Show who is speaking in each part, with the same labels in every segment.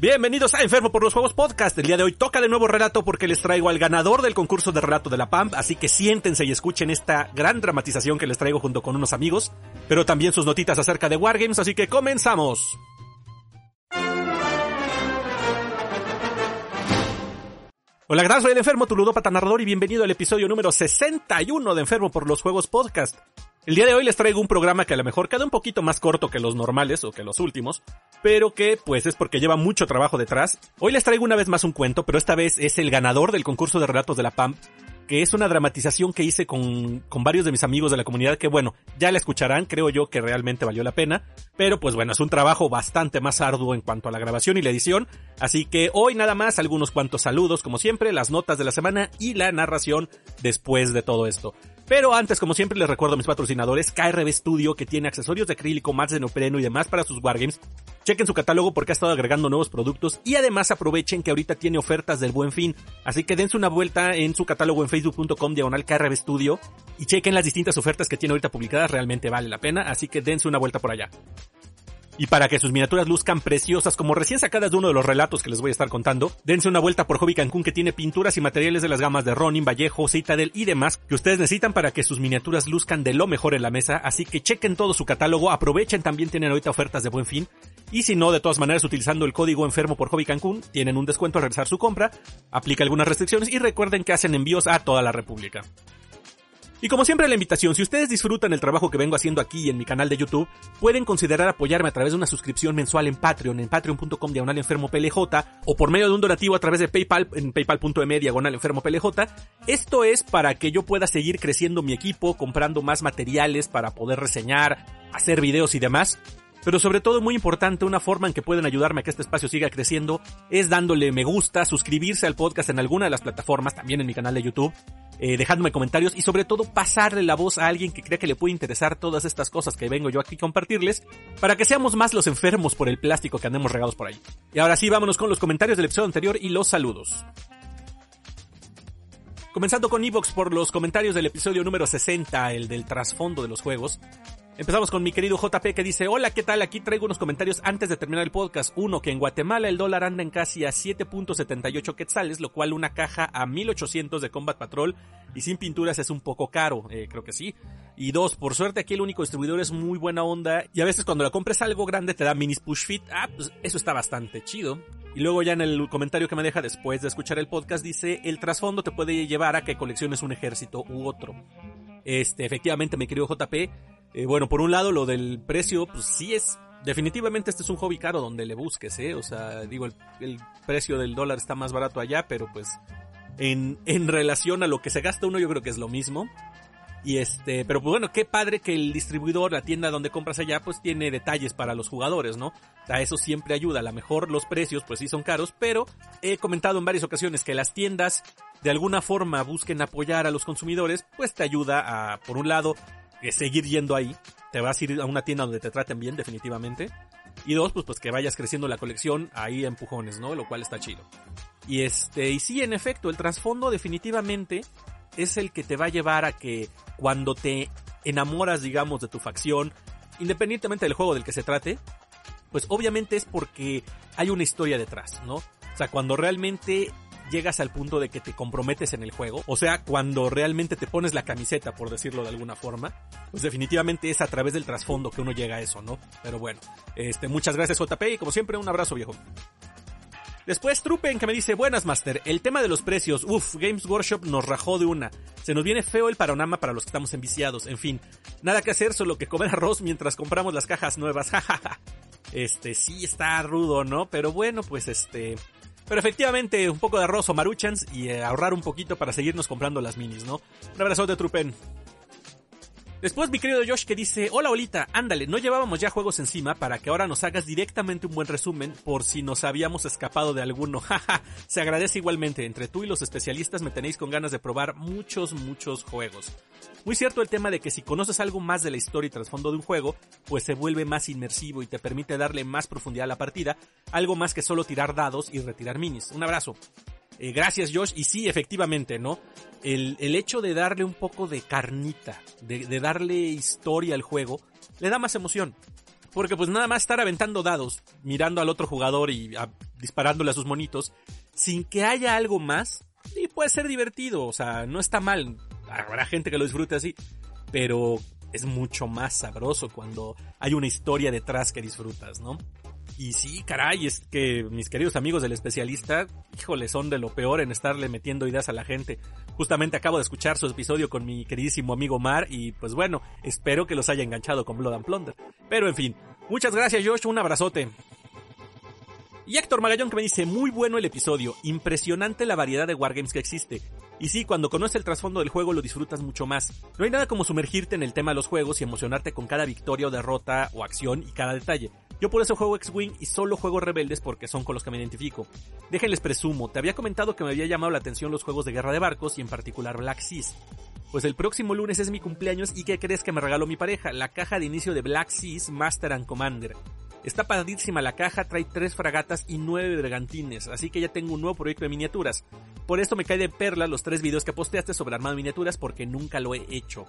Speaker 1: Bienvenidos a Enfermo por los Juegos Podcast. El día de hoy toca de nuevo relato porque les traigo al ganador del concurso de relato de la PAMP, así que siéntense y escuchen esta gran dramatización que les traigo junto con unos amigos, pero también sus notitas acerca de Wargames, así que comenzamos. Hola, gracias, soy el Enfermo, tu ludópata narrador y bienvenido al episodio número 61 de Enfermo por los Juegos Podcast. El día de hoy les traigo un programa que a lo mejor queda un poquito más corto que los normales o que los últimos, pero que pues es porque lleva mucho trabajo detrás. Hoy les traigo una vez más un cuento, pero esta vez es el ganador del concurso de relatos de la PAMP, que es una dramatización que hice con, con varios de mis amigos de la comunidad que bueno, ya la escucharán, creo yo que realmente valió la pena, pero pues bueno, es un trabajo bastante más arduo en cuanto a la grabación y la edición, así que hoy nada más algunos cuantos saludos como siempre, las notas de la semana y la narración después de todo esto. Pero antes, como siempre, les recuerdo a mis patrocinadores, KRB Studio, que tiene accesorios de acrílico, mats de neopreno y demás para sus wargames. Chequen su catálogo porque ha estado agregando nuevos productos y además aprovechen que ahorita tiene ofertas del buen fin. Así que dense una vuelta en su catálogo en facebook.com diagonal KRB Studio y chequen las distintas ofertas que tiene ahorita publicadas, realmente vale la pena, así que dense una vuelta por allá. Y para que sus miniaturas luzcan preciosas como recién sacadas de uno de los relatos que les voy a estar contando, dense una vuelta por Hobby Cancún que tiene pinturas y materiales de las gamas de Ronin, Vallejo, Citadel y demás que ustedes necesitan para que sus miniaturas luzcan de lo mejor en la mesa, así que chequen todo su catálogo, aprovechen también tienen ahorita ofertas de buen fin, y si no, de todas maneras utilizando el código enfermo por Hobby Cancún, tienen un descuento al realizar su compra, aplica algunas restricciones y recuerden que hacen envíos a toda la República. Y como siempre la invitación, si ustedes disfrutan el trabajo que vengo haciendo aquí en mi canal de YouTube, pueden considerar apoyarme a través de una suscripción mensual en Patreon, en patreon.com diagonal enfermo PLJ, o por medio de un donativo a través de PayPal, en paypal.me diagonal enfermo PLJ. Esto es para que yo pueda seguir creciendo mi equipo, comprando más materiales para poder reseñar, hacer videos y demás. Pero sobre todo muy importante, una forma en que pueden ayudarme a que este espacio siga creciendo es dándole me gusta, suscribirse al podcast en alguna de las plataformas, también en mi canal de YouTube, eh, dejándome comentarios y sobre todo pasarle la voz a alguien que crea que le puede interesar todas estas cosas que vengo yo aquí a compartirles para que seamos más los enfermos por el plástico que andemos regados por ahí. Y ahora sí, vámonos con los comentarios del episodio anterior y los saludos. Comenzando con Evox por los comentarios del episodio número 60, el del trasfondo de los juegos. Empezamos con mi querido JP que dice, hola, ¿qué tal? Aquí traigo unos comentarios antes de terminar el podcast. Uno, que en Guatemala el dólar anda en casi a 7.78 quetzales, lo cual una caja a 1800 de Combat Patrol y sin pinturas es un poco caro, eh, creo que sí. Y dos, por suerte aquí el único distribuidor es muy buena onda y a veces cuando la compres algo grande te da minis push fit. Ah, pues eso está bastante chido. Y luego ya en el comentario que me deja después de escuchar el podcast dice, el trasfondo te puede llevar a que colecciones un ejército u otro. Este, efectivamente, mi querido JP, eh, bueno, por un lado, lo del precio, pues sí es. Definitivamente este es un hobby caro donde le busques, ¿eh? O sea, digo, el, precio del dólar está más barato allá, pero pues en, en relación a lo que se gasta uno yo creo que es lo mismo. Y este, pero pues bueno, qué padre que el distribuidor, la tienda donde compras allá, pues tiene detalles para los jugadores, ¿no? Sea, eso siempre ayuda. A lo mejor los precios, pues sí son caros, pero he comentado en varias ocasiones que las tiendas de alguna forma busquen apoyar a los consumidores, pues te ayuda a, por un lado, que seguir yendo ahí. Te vas a ir a una tienda donde te traten bien, definitivamente. Y dos, pues, pues que vayas creciendo la colección ahí empujones, ¿no? Lo cual está chido. Y este, y sí, en efecto, el trasfondo definitivamente es el que te va a llevar a que cuando te enamoras, digamos, de tu facción, independientemente del juego del que se trate, pues obviamente es porque hay una historia detrás, ¿no? O sea, cuando realmente llegas al punto de que te comprometes en el juego, o sea, cuando realmente te pones la camiseta, por decirlo de alguna forma, pues definitivamente es a través del trasfondo que uno llega a eso, ¿no? Pero bueno, este, muchas gracias JP y como siempre un abrazo viejo. Después Trupen que me dice, buenas Master, el tema de los precios, uff, Games Workshop nos rajó de una. Se nos viene feo el panorama para los que estamos enviciados, en fin. Nada que hacer, solo que comer arroz mientras compramos las cajas nuevas, jajaja. este, sí está rudo, ¿no? Pero bueno, pues este... Pero efectivamente, un poco de arroz o maruchans y eh, ahorrar un poquito para seguirnos comprando las minis, ¿no? Un abrazo de Trupen. Después mi querido Josh que dice, hola Olita, ándale, no llevábamos ya juegos encima para que ahora nos hagas directamente un buen resumen por si nos habíamos escapado de alguno. Jaja, se agradece igualmente, entre tú y los especialistas me tenéis con ganas de probar muchos, muchos juegos. Muy cierto el tema de que si conoces algo más de la historia y trasfondo de un juego, pues se vuelve más inmersivo y te permite darle más profundidad a la partida, algo más que solo tirar dados y retirar minis. Un abrazo. Eh, gracias Josh. Y sí, efectivamente, ¿no? El, el, hecho de darle un poco de carnita, de, de darle historia al juego, le da más emoción. Porque pues nada más estar aventando dados, mirando al otro jugador y disparándole a sus monitos, sin que haya algo más, y puede ser divertido, o sea, no está mal. Habrá gente que lo disfrute así, pero es mucho más sabroso cuando hay una historia detrás que disfrutas, ¿no? Y sí, caray, es que mis queridos amigos del especialista, híjole, son de lo peor en estarle metiendo ideas a la gente. Justamente acabo de escuchar su episodio con mi queridísimo amigo Mar y pues bueno, espero que los haya enganchado con Blood and Plunder. Pero en fin, muchas gracias Josh, un abrazote. Y Héctor Magallón que me dice, muy bueno el episodio, impresionante la variedad de wargames que existe. Y sí, cuando conoces el trasfondo del juego lo disfrutas mucho más. No hay nada como sumergirte en el tema de los juegos y emocionarte con cada victoria o derrota o acción y cada detalle. Yo por eso juego X-Wing y solo juego Rebeldes porque son con los que me identifico. Déjenles presumo, te había comentado que me había llamado la atención los juegos de guerra de barcos y en particular Black Seas. Pues el próximo lunes es mi cumpleaños y ¿qué crees que me regaló mi pareja? La caja de inicio de Black Seas Master and Commander. Está padrísima la caja, trae tres fragatas y nueve bergantines, así que ya tengo un nuevo proyecto de miniaturas. Por esto me cae de perla los tres videos que posteaste sobre armado miniaturas porque nunca lo he hecho.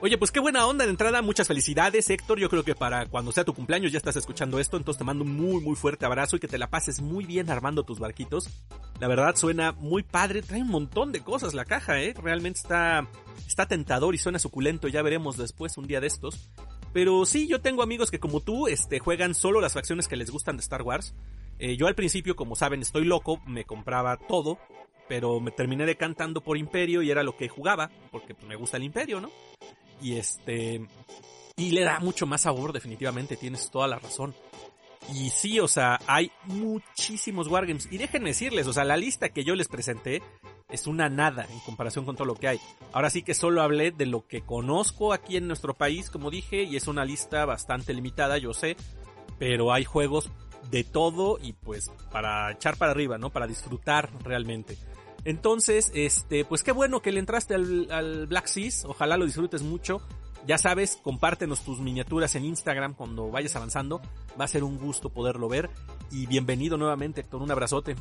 Speaker 1: Oye, pues qué buena onda de entrada, muchas felicidades Héctor, yo creo que para cuando sea tu cumpleaños ya estás escuchando esto, entonces te mando un muy muy fuerte abrazo y que te la pases muy bien armando tus barquitos. La verdad suena muy padre, trae un montón de cosas la caja, eh, realmente está, está tentador y suena suculento, ya veremos después un día de estos. Pero sí, yo tengo amigos que como tú, este, juegan solo las facciones que les gustan de Star Wars. Eh, yo al principio, como saben, estoy loco, me compraba todo, pero me terminé decantando por Imperio y era lo que jugaba, porque pues, me gusta el Imperio, ¿no? Y este, y le da mucho más sabor, definitivamente, tienes toda la razón. Y sí, o sea, hay muchísimos wargames. Y déjenme decirles, o sea, la lista que yo les presenté es una nada en comparación con todo lo que hay. Ahora sí que solo hablé de lo que conozco aquí en nuestro país, como dije, y es una lista bastante limitada, yo sé, pero hay juegos de todo y pues para echar para arriba, ¿no? Para disfrutar realmente. Entonces, este, pues qué bueno que le entraste al, al Black Seas, ojalá lo disfrutes mucho. Ya sabes, compártenos tus miniaturas en Instagram cuando vayas avanzando. Va a ser un gusto poderlo ver. Y bienvenido nuevamente, con un abrazote.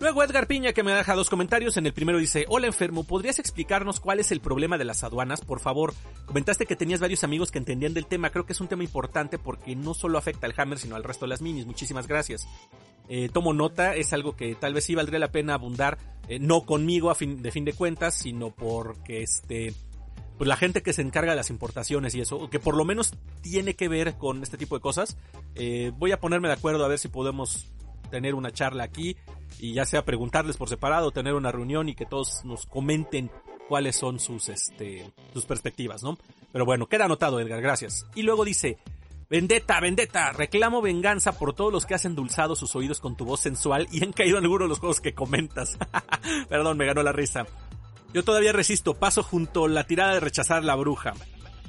Speaker 1: Luego Edgar Piña que me deja dos comentarios. En el primero dice, hola enfermo, ¿podrías explicarnos cuál es el problema de las aduanas? Por favor, comentaste que tenías varios amigos que entendían del tema. Creo que es un tema importante porque no solo afecta al Hammer, sino al resto de las minis. Muchísimas gracias. Eh, tomo nota, es algo que tal vez sí valdría la pena abundar, eh, no conmigo a de fin de cuentas, sino porque este pues la gente que se encarga de las importaciones y eso, que por lo menos tiene que ver con este tipo de cosas, eh, voy a ponerme de acuerdo a ver si podemos tener una charla aquí y ya sea preguntarles por separado, tener una reunión y que todos nos comenten cuáles son sus, este, sus perspectivas, ¿no? Pero bueno, queda anotado Edgar, gracias. Y luego dice, Vendetta, vendetta, reclamo venganza por todos los que has endulzado sus oídos con tu voz sensual y han caído en algunos de los juegos que comentas. Perdón, me ganó la risa. Yo todavía resisto, paso junto la tirada de rechazar la bruja.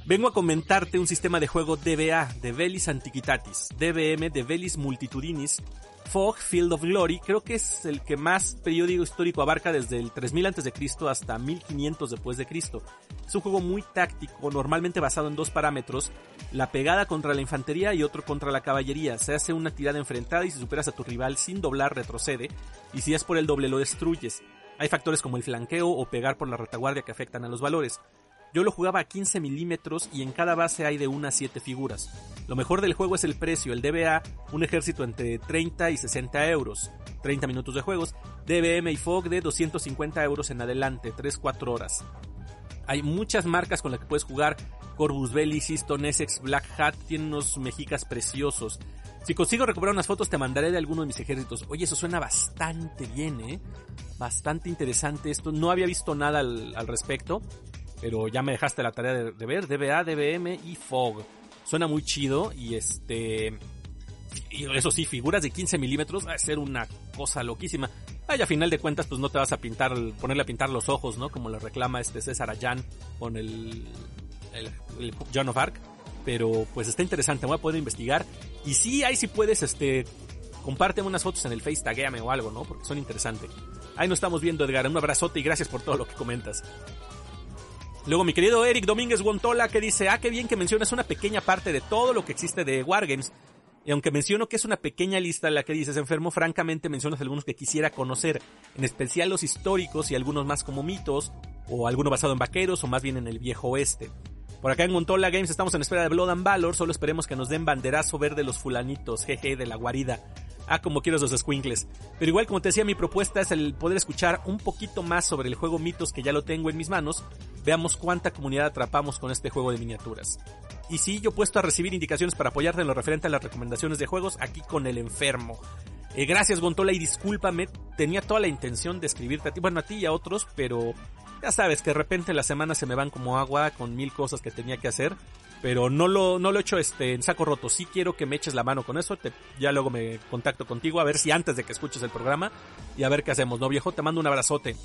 Speaker 1: Vengo a comentarte un sistema de juego DBA, de Velis Antiquitatis, DBM de Velis Multitudinis, Fog Field of Glory, creo que es el que más periodo histórico abarca desde el 3000 a.C. hasta 1500 después de Cristo. Es un juego muy táctico, normalmente basado en dos parámetros, la pegada contra la infantería y otro contra la caballería. Se hace una tirada enfrentada y si superas a tu rival sin doblar retrocede, y si es por el doble lo destruyes. Hay factores como el flanqueo o pegar por la retaguardia que afectan a los valores. Yo lo jugaba a 15 milímetros y en cada base hay de unas 7 figuras. Lo mejor del juego es el precio, el DBA, un ejército entre 30 y 60 euros, 30 minutos de juegos, DBM y FOG de 250 euros en adelante, 3-4 horas. Hay muchas marcas con las que puedes jugar, Corvus Belli, Siston, Essex, Black Hat, tiene unos mexicas preciosos. Si consigo recuperar unas fotos te mandaré de alguno de mis ejércitos. Oye, eso suena bastante bien, ¿eh? Bastante interesante esto. No había visto nada al, respecto, pero ya me dejaste la tarea de, ver. DBA, DBM y FOG. Suena muy chido y este... Y eso sí, figuras de 15 milímetros va a ser una cosa loquísima. Ay, a final de cuentas, pues no te vas a pintar, ponerle a pintar los ojos, ¿no? Como le reclama este César Allán con el, el, el John of Arc pero pues está interesante, voy a poder investigar. Y sí, ahí sí puedes, este, compárteme unas fotos en el Face, taguéame o algo, ¿no? Porque son interesantes. Ahí nos estamos viendo, Edgar. Un abrazote y gracias por todo lo que comentas. Luego mi querido Eric Domínguez Guantola que dice, ah, qué bien que mencionas una pequeña parte de todo lo que existe de Wargames. Y aunque menciono que es una pequeña lista la que dices enfermo, francamente mencionas algunos que quisiera conocer, en especial los históricos y algunos más como mitos, o alguno basado en vaqueros o más bien en el viejo oeste. Por acá en Montola Games estamos en espera de Blood and Valor, solo esperemos que nos den banderazo verde los fulanitos, jeje, de la guarida. Ah, como quiero esos squinkles. Pero igual, como te decía, mi propuesta es el poder escuchar un poquito más sobre el juego Mitos que ya lo tengo en mis manos. Veamos cuánta comunidad atrapamos con este juego de miniaturas. Y sí, yo puesto a recibir indicaciones para apoyarte en lo referente a las recomendaciones de juegos aquí con el enfermo. Eh, gracias Gontola y discúlpame, tenía toda la intención de escribirte a ti, bueno a ti y a otros, pero ya sabes que de repente las semanas se me van como agua con mil cosas que tenía que hacer. Pero no lo, no lo he hecho este, en saco roto. Sí quiero que me eches la mano con eso. Te, ya luego me contacto contigo a ver si antes de que escuches el programa y a ver qué hacemos, ¿no, viejo? Te mando un abrazote.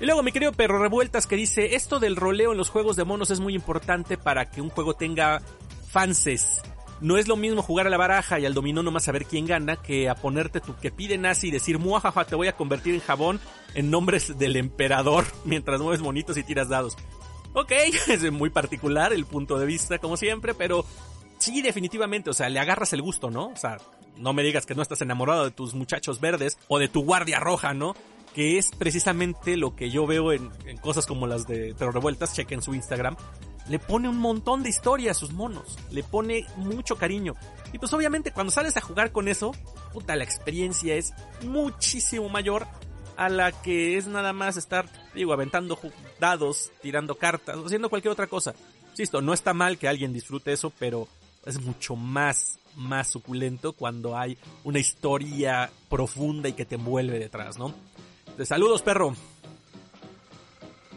Speaker 1: Y luego mi querido Perro Revueltas que dice, esto del roleo en los juegos de monos es muy importante para que un juego tenga fanses. No es lo mismo jugar a la baraja y al dominó nomás saber quién gana que a ponerte tu que pide nazi y decir, muajaja, te voy a convertir en jabón en nombres del emperador mientras mueves monitos y tiras dados. Ok, es muy particular el punto de vista como siempre, pero sí, definitivamente, o sea, le agarras el gusto, ¿no? O sea, no me digas que no estás enamorado de tus muchachos verdes o de tu guardia roja, ¿no? Que es precisamente lo que yo veo en, cosas como las de Pero Revueltas, chequen su Instagram, le pone un montón de historia a sus monos, le pone mucho cariño. Y pues obviamente cuando sales a jugar con eso, puta, la experiencia es muchísimo mayor a la que es nada más estar, digo, aventando dados, tirando cartas, haciendo cualquier otra cosa. Insisto, no está mal que alguien disfrute eso, pero es mucho más, más suculento cuando hay una historia profunda y que te envuelve detrás, ¿no? Saludos, perro.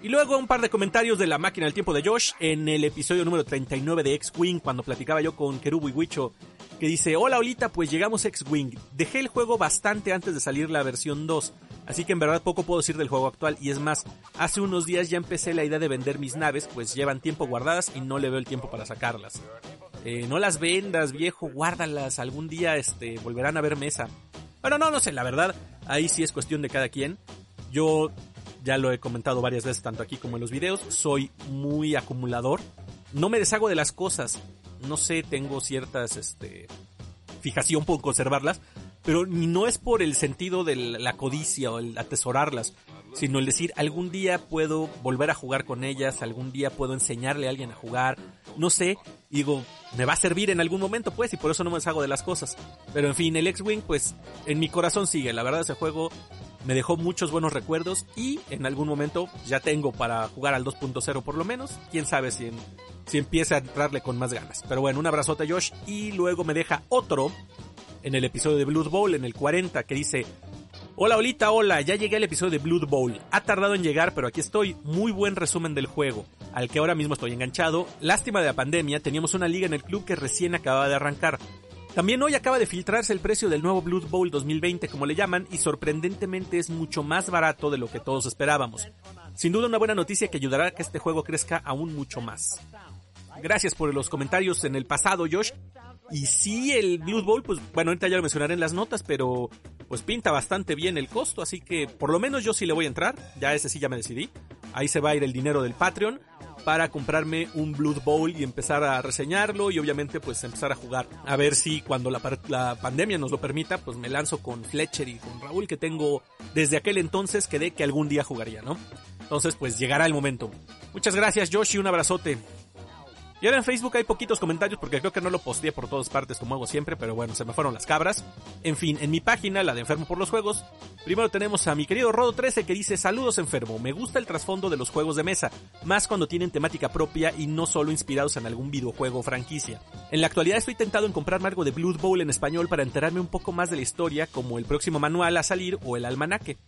Speaker 1: Y luego un par de comentarios de la máquina del tiempo de Josh en el episodio número 39 de X-Wing, cuando platicaba yo con Kerubu y Wicho, que dice, hola Olita, pues llegamos X-Wing. Dejé el juego bastante antes de salir la versión 2, así que en verdad poco puedo decir del juego actual, y es más, hace unos días ya empecé la idea de vender mis naves, pues llevan tiempo guardadas y no le veo el tiempo para sacarlas. Eh, no las vendas, viejo, guárdalas, algún día este, volverán a ver mesa. Bueno, no, no sé, la verdad, ahí sí es cuestión de cada quien. Yo ya lo he comentado varias veces, tanto aquí como en los videos, soy muy acumulador. No me deshago de las cosas. No sé, tengo ciertas, este, fijación por conservarlas, pero no es por el sentido de la codicia o el atesorarlas, sino el decir algún día puedo volver a jugar con ellas, algún día puedo enseñarle a alguien a jugar, no sé, digo, me va a servir en algún momento pues y por eso no me deshago de las cosas. Pero en fin, el X-Wing pues en mi corazón sigue, la verdad ese juego me dejó muchos buenos recuerdos y en algún momento ya tengo para jugar al 2.0 por lo menos. Quién sabe si, si empieza a entrarle con más ganas. Pero bueno, un abrazote Josh y luego me deja otro en el episodio de Blood Bowl, en el 40, que dice... Hola Olita, hola, ya llegué al episodio de Blood Bowl. Ha tardado en llegar, pero aquí estoy. Muy buen resumen del juego, al que ahora mismo estoy enganchado. Lástima de la pandemia, teníamos una liga en el club que recién acababa de arrancar. También hoy acaba de filtrarse el precio del nuevo Blood Bowl 2020 como le llaman y sorprendentemente es mucho más barato de lo que todos esperábamos. Sin duda una buena noticia que ayudará a que este juego crezca aún mucho más. Gracias por los comentarios en el pasado, Josh. Y sí, el Blood Bowl, pues bueno, ahorita ya lo mencionaré en las notas, pero pues pinta bastante bien el costo, así que por lo menos yo sí le voy a entrar. Ya ese sí ya me decidí. Ahí se va a ir el dinero del Patreon para comprarme un Blood Bowl y empezar a reseñarlo y obviamente pues empezar a jugar. A ver si cuando la, la pandemia nos lo permita, pues me lanzo con Fletcher y con Raúl que tengo desde aquel entonces que de que algún día jugaría, ¿no? Entonces pues llegará el momento. Muchas gracias Josh y un abrazote. Y ahora en Facebook hay poquitos comentarios porque creo que no lo posteé por todas partes como hago siempre, pero bueno, se me fueron las cabras. En fin, en mi página, la de Enfermo por los Juegos, primero tenemos a mi querido Rodo13 que dice saludos enfermo, me gusta el trasfondo de los juegos de mesa, más cuando tienen temática propia y no solo inspirados en algún videojuego o franquicia. En la actualidad estoy tentado en comprarme algo de Blood Bowl en español para enterarme un poco más de la historia, como el próximo manual a salir o el almanaque.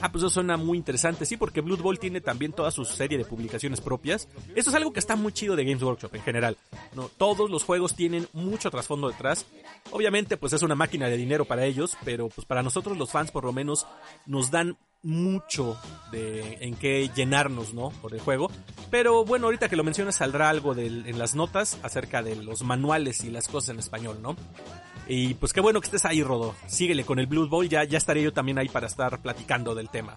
Speaker 1: Ah, pues eso suena muy interesante, sí, porque Blood Bowl tiene también toda su serie de publicaciones propias. Eso es algo que está muy chido de Games Workshop en general. No, todos los juegos tienen mucho trasfondo detrás. Obviamente, pues es una máquina de dinero para ellos, pero pues para nosotros los fans por lo menos nos dan mucho de en qué llenarnos, ¿no? Por el juego. Pero bueno, ahorita que lo mencionas saldrá algo en las notas acerca de los manuales y las cosas en español, ¿no? Y pues qué bueno que estés ahí, Rodo. Síguele con el Blood Bowl, ya, ya estaré yo también ahí para estar platicando del tema.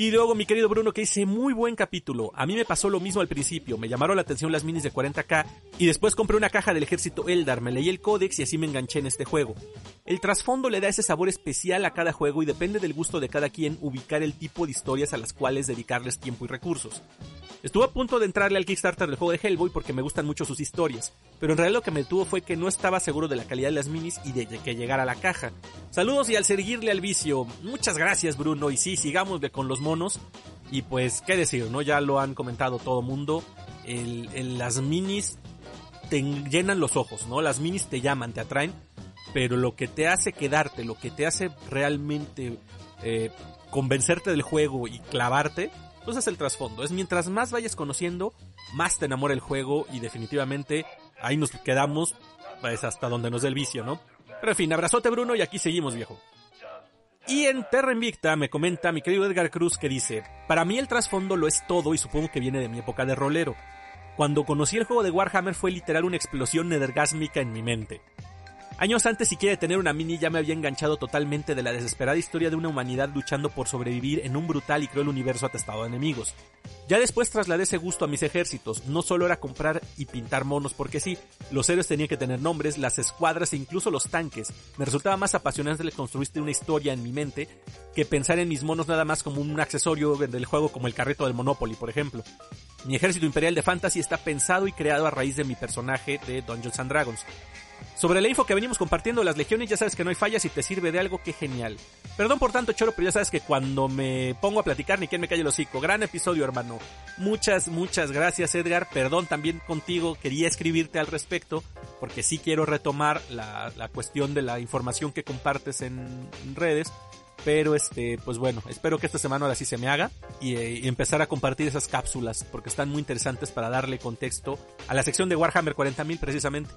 Speaker 1: Y luego mi querido Bruno que dice, muy buen capítulo. A mí me pasó lo mismo al principio, me llamaron la atención las minis de 40k y después compré una caja del ejército Eldar, me leí el códex y así me enganché en este juego. El trasfondo le da ese sabor especial a cada juego y depende del gusto de cada quien ubicar el tipo de historias a las cuales dedicarles tiempo y recursos. Estuve a punto de entrarle al Kickstarter del juego de Hellboy porque me gustan mucho sus historias, pero en realidad lo que me detuvo fue que no estaba seguro de la calidad de las minis y de que llegara a la caja. Saludos y al seguirle al vicio. Muchas gracias Bruno y sí, sigamos con los Y pues, qué decir, ¿no? Ya lo han comentado todo mundo. El, las minis te llenan los ojos, ¿no? Las minis te llaman, te atraen, pero lo que te hace quedarte, lo que te hace realmente eh, convencerte del juego y clavarte, pues es el trasfondo. Es mientras más vayas conociendo, más te enamora el juego y definitivamente ahí nos quedamos pues hasta donde nos dé el vicio, ¿no? Pero en fin, abrazote Bruno y aquí seguimos viejo. Y en Terra Invicta me comenta mi querido Edgar Cruz que dice, para mí el trasfondo lo es todo y supongo que viene de mi época de rolero. Cuando conocí el juego de Warhammer fue literal una explosión nedergásmica en mi mente. Años antes siquiera de tener una mini ya me había enganchado totalmente de la desesperada historia de una humanidad luchando por sobrevivir en un brutal y cruel universo atestado de enemigos. Ya después trasladé ese gusto a mis ejércitos, no solo era comprar y pintar monos porque sí, los héroes tenían que tener nombres, las escuadras e incluso los tanques. Me resultaba más apasionante le construiste una historia en mi mente que pensar en mis monos nada más como un accesorio del juego como el carrito del Monopoly, por ejemplo. Mi ejército imperial de fantasy está pensado y creado a raíz de mi personaje de Dungeons and Dragons. Sobre la info que venimos compartiendo las legiones, ya sabes que no hay fallas y te sirve de algo que genial. Perdón por tanto, Choro, pero ya sabes que cuando me pongo a platicar ni quien me calle el hocico. Gran episodio, hermano. Muchas, muchas gracias, Edgar. Perdón también contigo, quería escribirte al respecto, porque sí quiero retomar la, la cuestión de la información que compartes en redes pero este, pues bueno, espero que esta semana ahora sí se me haga y, eh, empezar a compartir esas cápsulas porque están muy interesantes para darle contexto a la sección de Warhammer 40.000 precisamente.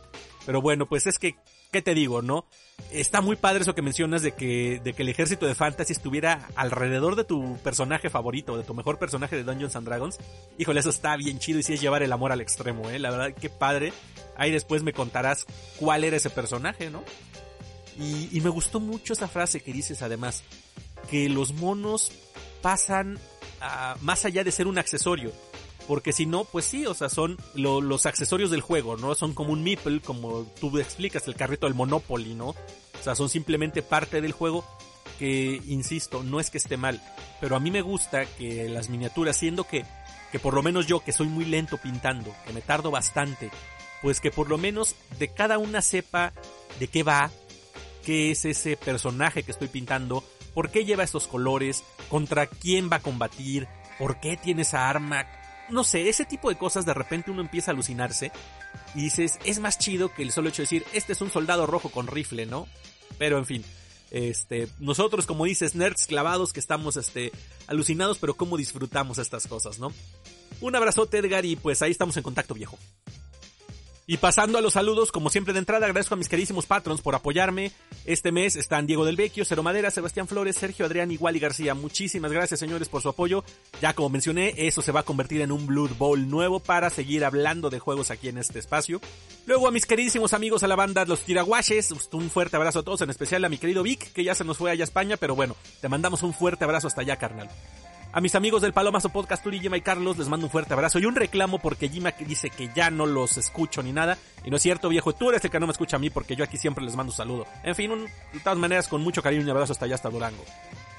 Speaker 1: Pero bueno, pues es que, ¿qué te digo, no? Está muy padre eso que mencionas de que, de que el ejército de fantasy estuviera alrededor de tu personaje favorito, de tu mejor personaje de Dungeons and Dragons. Híjole, eso está bien chido y sí es llevar el amor al extremo, eh. La verdad, qué padre. Ahí después me contarás cuál era ese personaje, ¿no? Y, me gustó mucho esa frase que dices además, que los monos pasan a, más allá de ser un accesorio. Porque si no, pues sí, o sea, son los accesorios del juego, ¿no? Son como un meeple, como tú explicas, el carrito del Monopoly, ¿no? O sea, son simplemente parte del juego que, insisto, no es que esté mal. Pero a mí me gusta que las miniaturas, siendo que, que por lo menos yo, que soy muy lento pintando, que me tardo bastante, pues que por lo menos de cada una sepa de qué va, qué es ese personaje que estoy pintando, por qué lleva estos colores, contra quién va a combatir, por qué tiene esa arma. No sé, ese tipo de cosas de repente uno empieza a alucinarse y dices, es más chido que el solo hecho de decir, este es un soldado rojo con rifle, ¿no? Pero en fin, este, nosotros como dices, nerds clavados que estamos, este, alucinados, pero cómo disfrutamos estas cosas, ¿no? Un abrazote Edgar y pues ahí estamos en contacto viejo. Y pasando a los saludos, como siempre de entrada, agradezco a mis queridísimos patrons por apoyarme. Este mes están Diego del Vecchio, Cero Madera, Sebastián Flores, Sergio Adrián y Wally García. Muchísimas gracias señores por su apoyo. Ya como mencioné, eso se va a convertir en un Blood Bowl nuevo para seguir hablando de juegos aquí en este espacio. Luego a mis queridísimos amigos a la banda Los Tiraguaches, un fuerte abrazo a todos, en especial a mi querido Vic, que ya se nos fue allá a España, pero bueno, te mandamos un fuerte abrazo hasta allá, carnal. A mis amigos del Palomazo Podcast, Turi, Gima y Carlos, les mando un fuerte abrazo y un reclamo porque Gima dice que ya no los escucho ni nada. Y no es cierto, viejo, tú eres el que no me escucha a mí porque yo aquí siempre les mando un saludo. En fin, de todas maneras, con mucho cariño y un abrazo hasta allá, hasta Durango.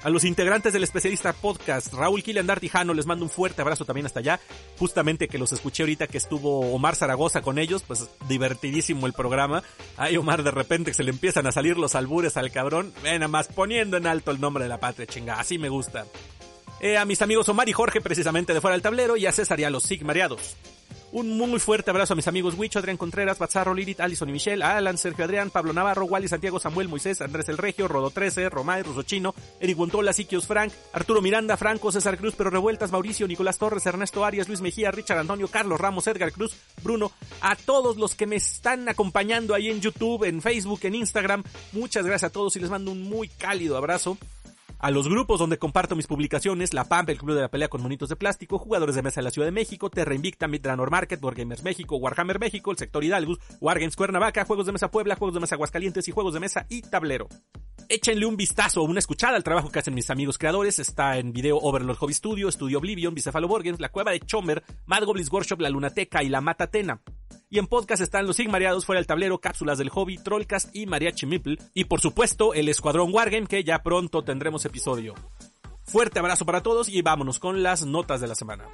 Speaker 1: A los integrantes del especialista podcast, Raúl Kiliandar Tijano, les mando un fuerte abrazo también hasta allá. Justamente que los escuché ahorita que estuvo Omar Zaragoza con ellos, pues divertidísimo el programa. Ay, Omar, de repente se le empiezan a salir los albures al cabrón. Ven, nada más poniendo en alto el nombre de la patria, chinga, así me gusta. Eh, a mis amigos Omar y Jorge, precisamente de fuera del tablero, y a César y a los Sigmareados. Un muy fuerte abrazo a mis amigos Wicho, Adrián Contreras, Bazarro, Lilith, Alison y Michelle, Alan, Sergio Adrián, Pablo Navarro, Wally, Santiago, Samuel, Moisés, Andrés El Regio, Rodo 13, Romay, Ruso Chino, Eric Gontola, Siquios Frank, Arturo Miranda, Franco, César Cruz, Pero Revueltas, Mauricio, Nicolás Torres, Ernesto Arias, Luis Mejía, Richard Antonio, Carlos Ramos, Edgar Cruz, Bruno, a todos los que me están acompañando ahí en YouTube, en Facebook, en Instagram. Muchas gracias a todos y les mando un muy cálido abrazo a los grupos donde comparto mis publicaciones, La Pampa, el Club de la Pelea con Monitos de Plástico, Jugadores de Mesa de la Ciudad de México, Terra Invicta, Midranor Market, Wargamers México, Warhammer México, el Sector Hidalgus, Wargames Cuernavaca, Juegos de Mesa Puebla, Juegos de Mesa Aguascalientes y Juegos de Mesa y Tablero. Échenle un vistazo o una escuchada al trabajo que hacen mis amigos creadores. Está en video Overlord Hobby Studio, Studio Oblivion, Bicefalo Borgens, La Cueva de Chomer, Mad Goblins Workshop, La Lunateca y La Matatena. Y en podcast están Los Sigmariados, Fuera del Tablero, Cápsulas del Hobby, Trollcast y Mariachi Mipple. Y por supuesto, el Escuadrón Wargame, que ya pronto tendremos episodio. Fuerte abrazo para todos y vámonos con las notas de la semana.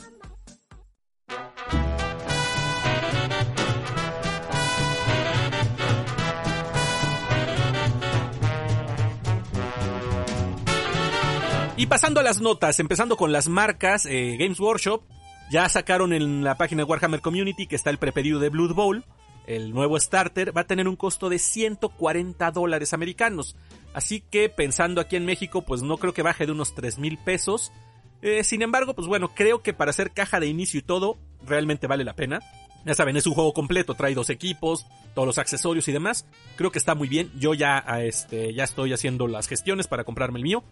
Speaker 1: Y pasando a las notas, empezando con las marcas, eh, Games Workshop ya sacaron en la página de Warhammer Community que está el prepedido de Blood Bowl. El nuevo starter va a tener un costo de 140 dólares americanos. Así que pensando aquí en México, pues no creo que baje de unos 3 mil pesos. Eh, sin embargo, pues bueno, creo que para hacer caja de inicio y todo, realmente vale la pena. Ya saben, es un juego completo, trae dos equipos, todos los accesorios y demás. Creo que está muy bien. Yo ya, este, ya estoy haciendo las gestiones para comprarme el mío.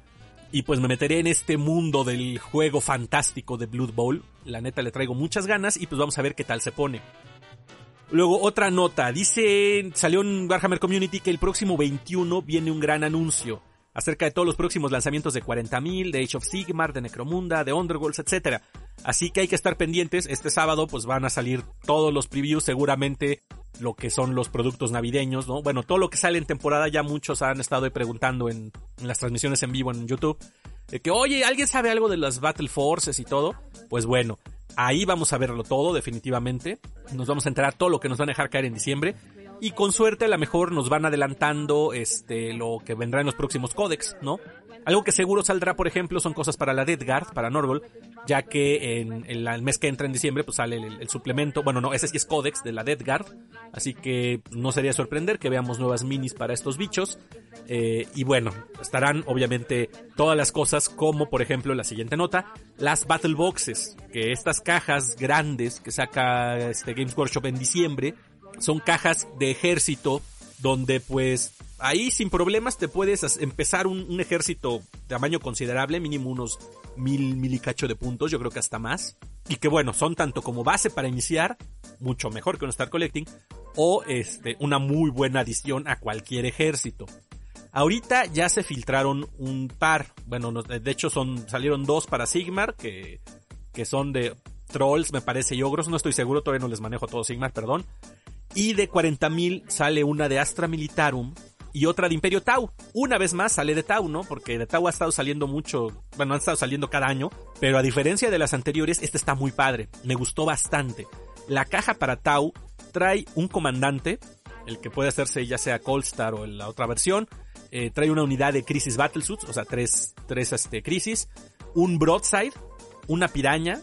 Speaker 1: Y pues me meteré en este mundo del juego fantástico de Blood Bowl. La neta le traigo muchas ganas y pues vamos a ver qué tal se pone. Luego otra nota, dice, salió en Warhammer Community que el próximo 21 viene un gran anuncio acerca de todos los próximos lanzamientos de 40.000, de Age of Sigmar, de Necromunda, de Underworlds, etc. Así que hay que estar pendientes, este sábado pues van a salir todos los previews, seguramente lo que son los productos navideños, ¿no? Bueno, todo lo que sale en temporada ya muchos han estado preguntando en, las transmisiones en vivo en YouTube. De que, oye, ¿alguien sabe algo de las Battle Forces y todo? Pues bueno, ahí vamos a verlo todo, definitivamente. Nos vamos a enterar todo lo que nos van a dejar caer en diciembre. Y con suerte a lo mejor nos van adelantando este lo que vendrá en los próximos códex, ¿no? Algo que seguro saldrá, por ejemplo, son cosas para la Dead Guard, para Norval, ya que en, el mes que entra en diciembre pues sale el, suplemento, bueno no, ese sí es códex de la Dead Guard, así que no sería sorprender que veamos nuevas minis para estos bichos. Eh, y bueno, estarán obviamente todas las cosas como por ejemplo la siguiente nota, las Battle Boxes, que estas cajas grandes que saca este Games Workshop en diciembre, son cajas de ejército donde pues ahí sin problemas te puedes empezar un, ejército de tamaño considerable, mínimo unos mil, mil y cacho de puntos, yo creo que hasta más. Y que bueno, son tanto como base para iniciar, mucho mejor que un Star Collecting, o este, una muy buena adición a cualquier ejército. Ahorita ya se filtraron un par, bueno, de hecho son, salieron dos para Sigmar, que, que son de Trolls, me parece, y Ogros, no estoy seguro, todavía no les manejo todo Sigmar, perdón. Y de 40.000 sale una de Astra Militarum y otra de Imperio Tau. Una vez más sale de Tau, ¿no? Porque de Tau ha estado saliendo mucho, bueno, han estado saliendo cada año, pero a diferencia de las anteriores, esta está muy padre. Me gustó bastante. La caja para Tau trae un comandante, el que puede hacerse ya sea Colstar o la otra versión. Eh, trae una unidad de Crisis Battlesuits, o sea, tres, tres este, Crisis. Un Broadside, una piraña,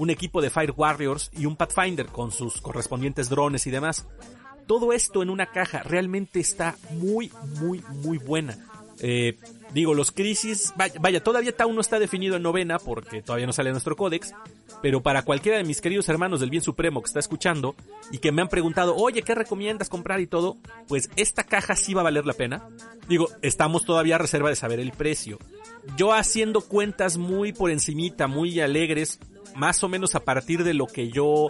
Speaker 1: un equipo de Fire Warriors y un Pathfinder con sus correspondientes drones y demás. Todo esto en una caja realmente está muy, muy, muy buena. Eh, digo, los crisis, vaya, todavía Tau no está definido en novena porque todavía no sale nuestro códex, pero para cualquiera de mis queridos hermanos del bien supremo que está escuchando y que me han preguntado, oye, ¿qué recomiendas comprar y todo? Pues esta caja sí va a valer la pena. Digo, estamos todavía a reserva de saber el precio. Yo haciendo cuentas muy por encimita, muy alegres, más o menos a partir de lo que yo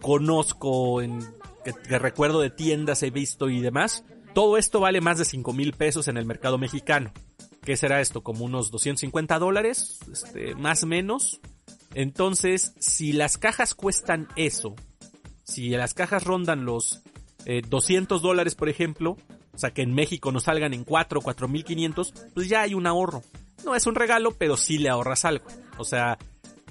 Speaker 1: conozco, en, que, recuerdo de tiendas, he visto y demás, todo esto vale más de 5 mil pesos en el mercado mexicano. ¿Qué será esto? Como unos 250 dólares, este, más menos. Entonces, si las cajas cuestan eso, si las cajas rondan los 200 eh, dólares, por ejemplo, o sea que en México nos salgan en 4, 4500, pues ya hay un ahorro. No es un regalo, pero sí le ahorras algo. O sea,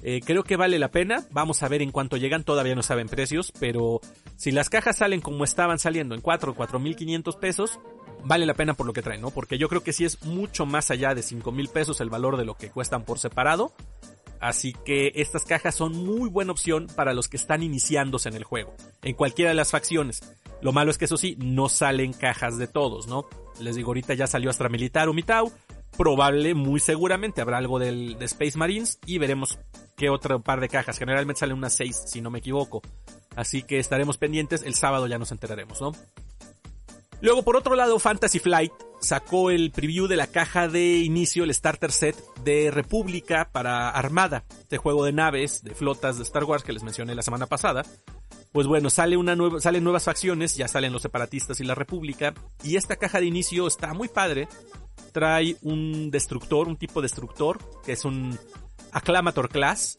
Speaker 1: eh, creo que vale la pena. Vamos a ver en cuánto llegan. Todavía no saben precios, pero si las cajas salen como estaban saliendo en 4 o 4.500 pesos, vale la pena por lo que traen, ¿no? Porque yo creo que sí es mucho más allá de 5 mil pesos el valor de lo que cuestan por separado. Así que estas cajas son muy buena opción para los que están iniciándose en el juego, en cualquiera de las facciones. Lo malo es que eso sí, no salen cajas de todos, ¿no? Les digo, ahorita ya salió Astra Militar o Mitau, probable, muy seguramente habrá algo del, de Space Marines y veremos qué otro par de cajas. Generalmente salen unas 6, si no me equivoco. Así que estaremos pendientes, el sábado ya nos enteraremos, ¿no? Luego, por otro lado, Fantasy Flight sacó el preview de la caja de inicio, el starter set de República para Armada, este juego de naves, de flotas de Star Wars que les mencioné la semana pasada. Pues bueno, sale una nueva, salen nuevas facciones, ya salen los separatistas y la República, y esta caja de inicio está muy padre, trae un destructor, un tipo destructor, que es un Acclamator Class,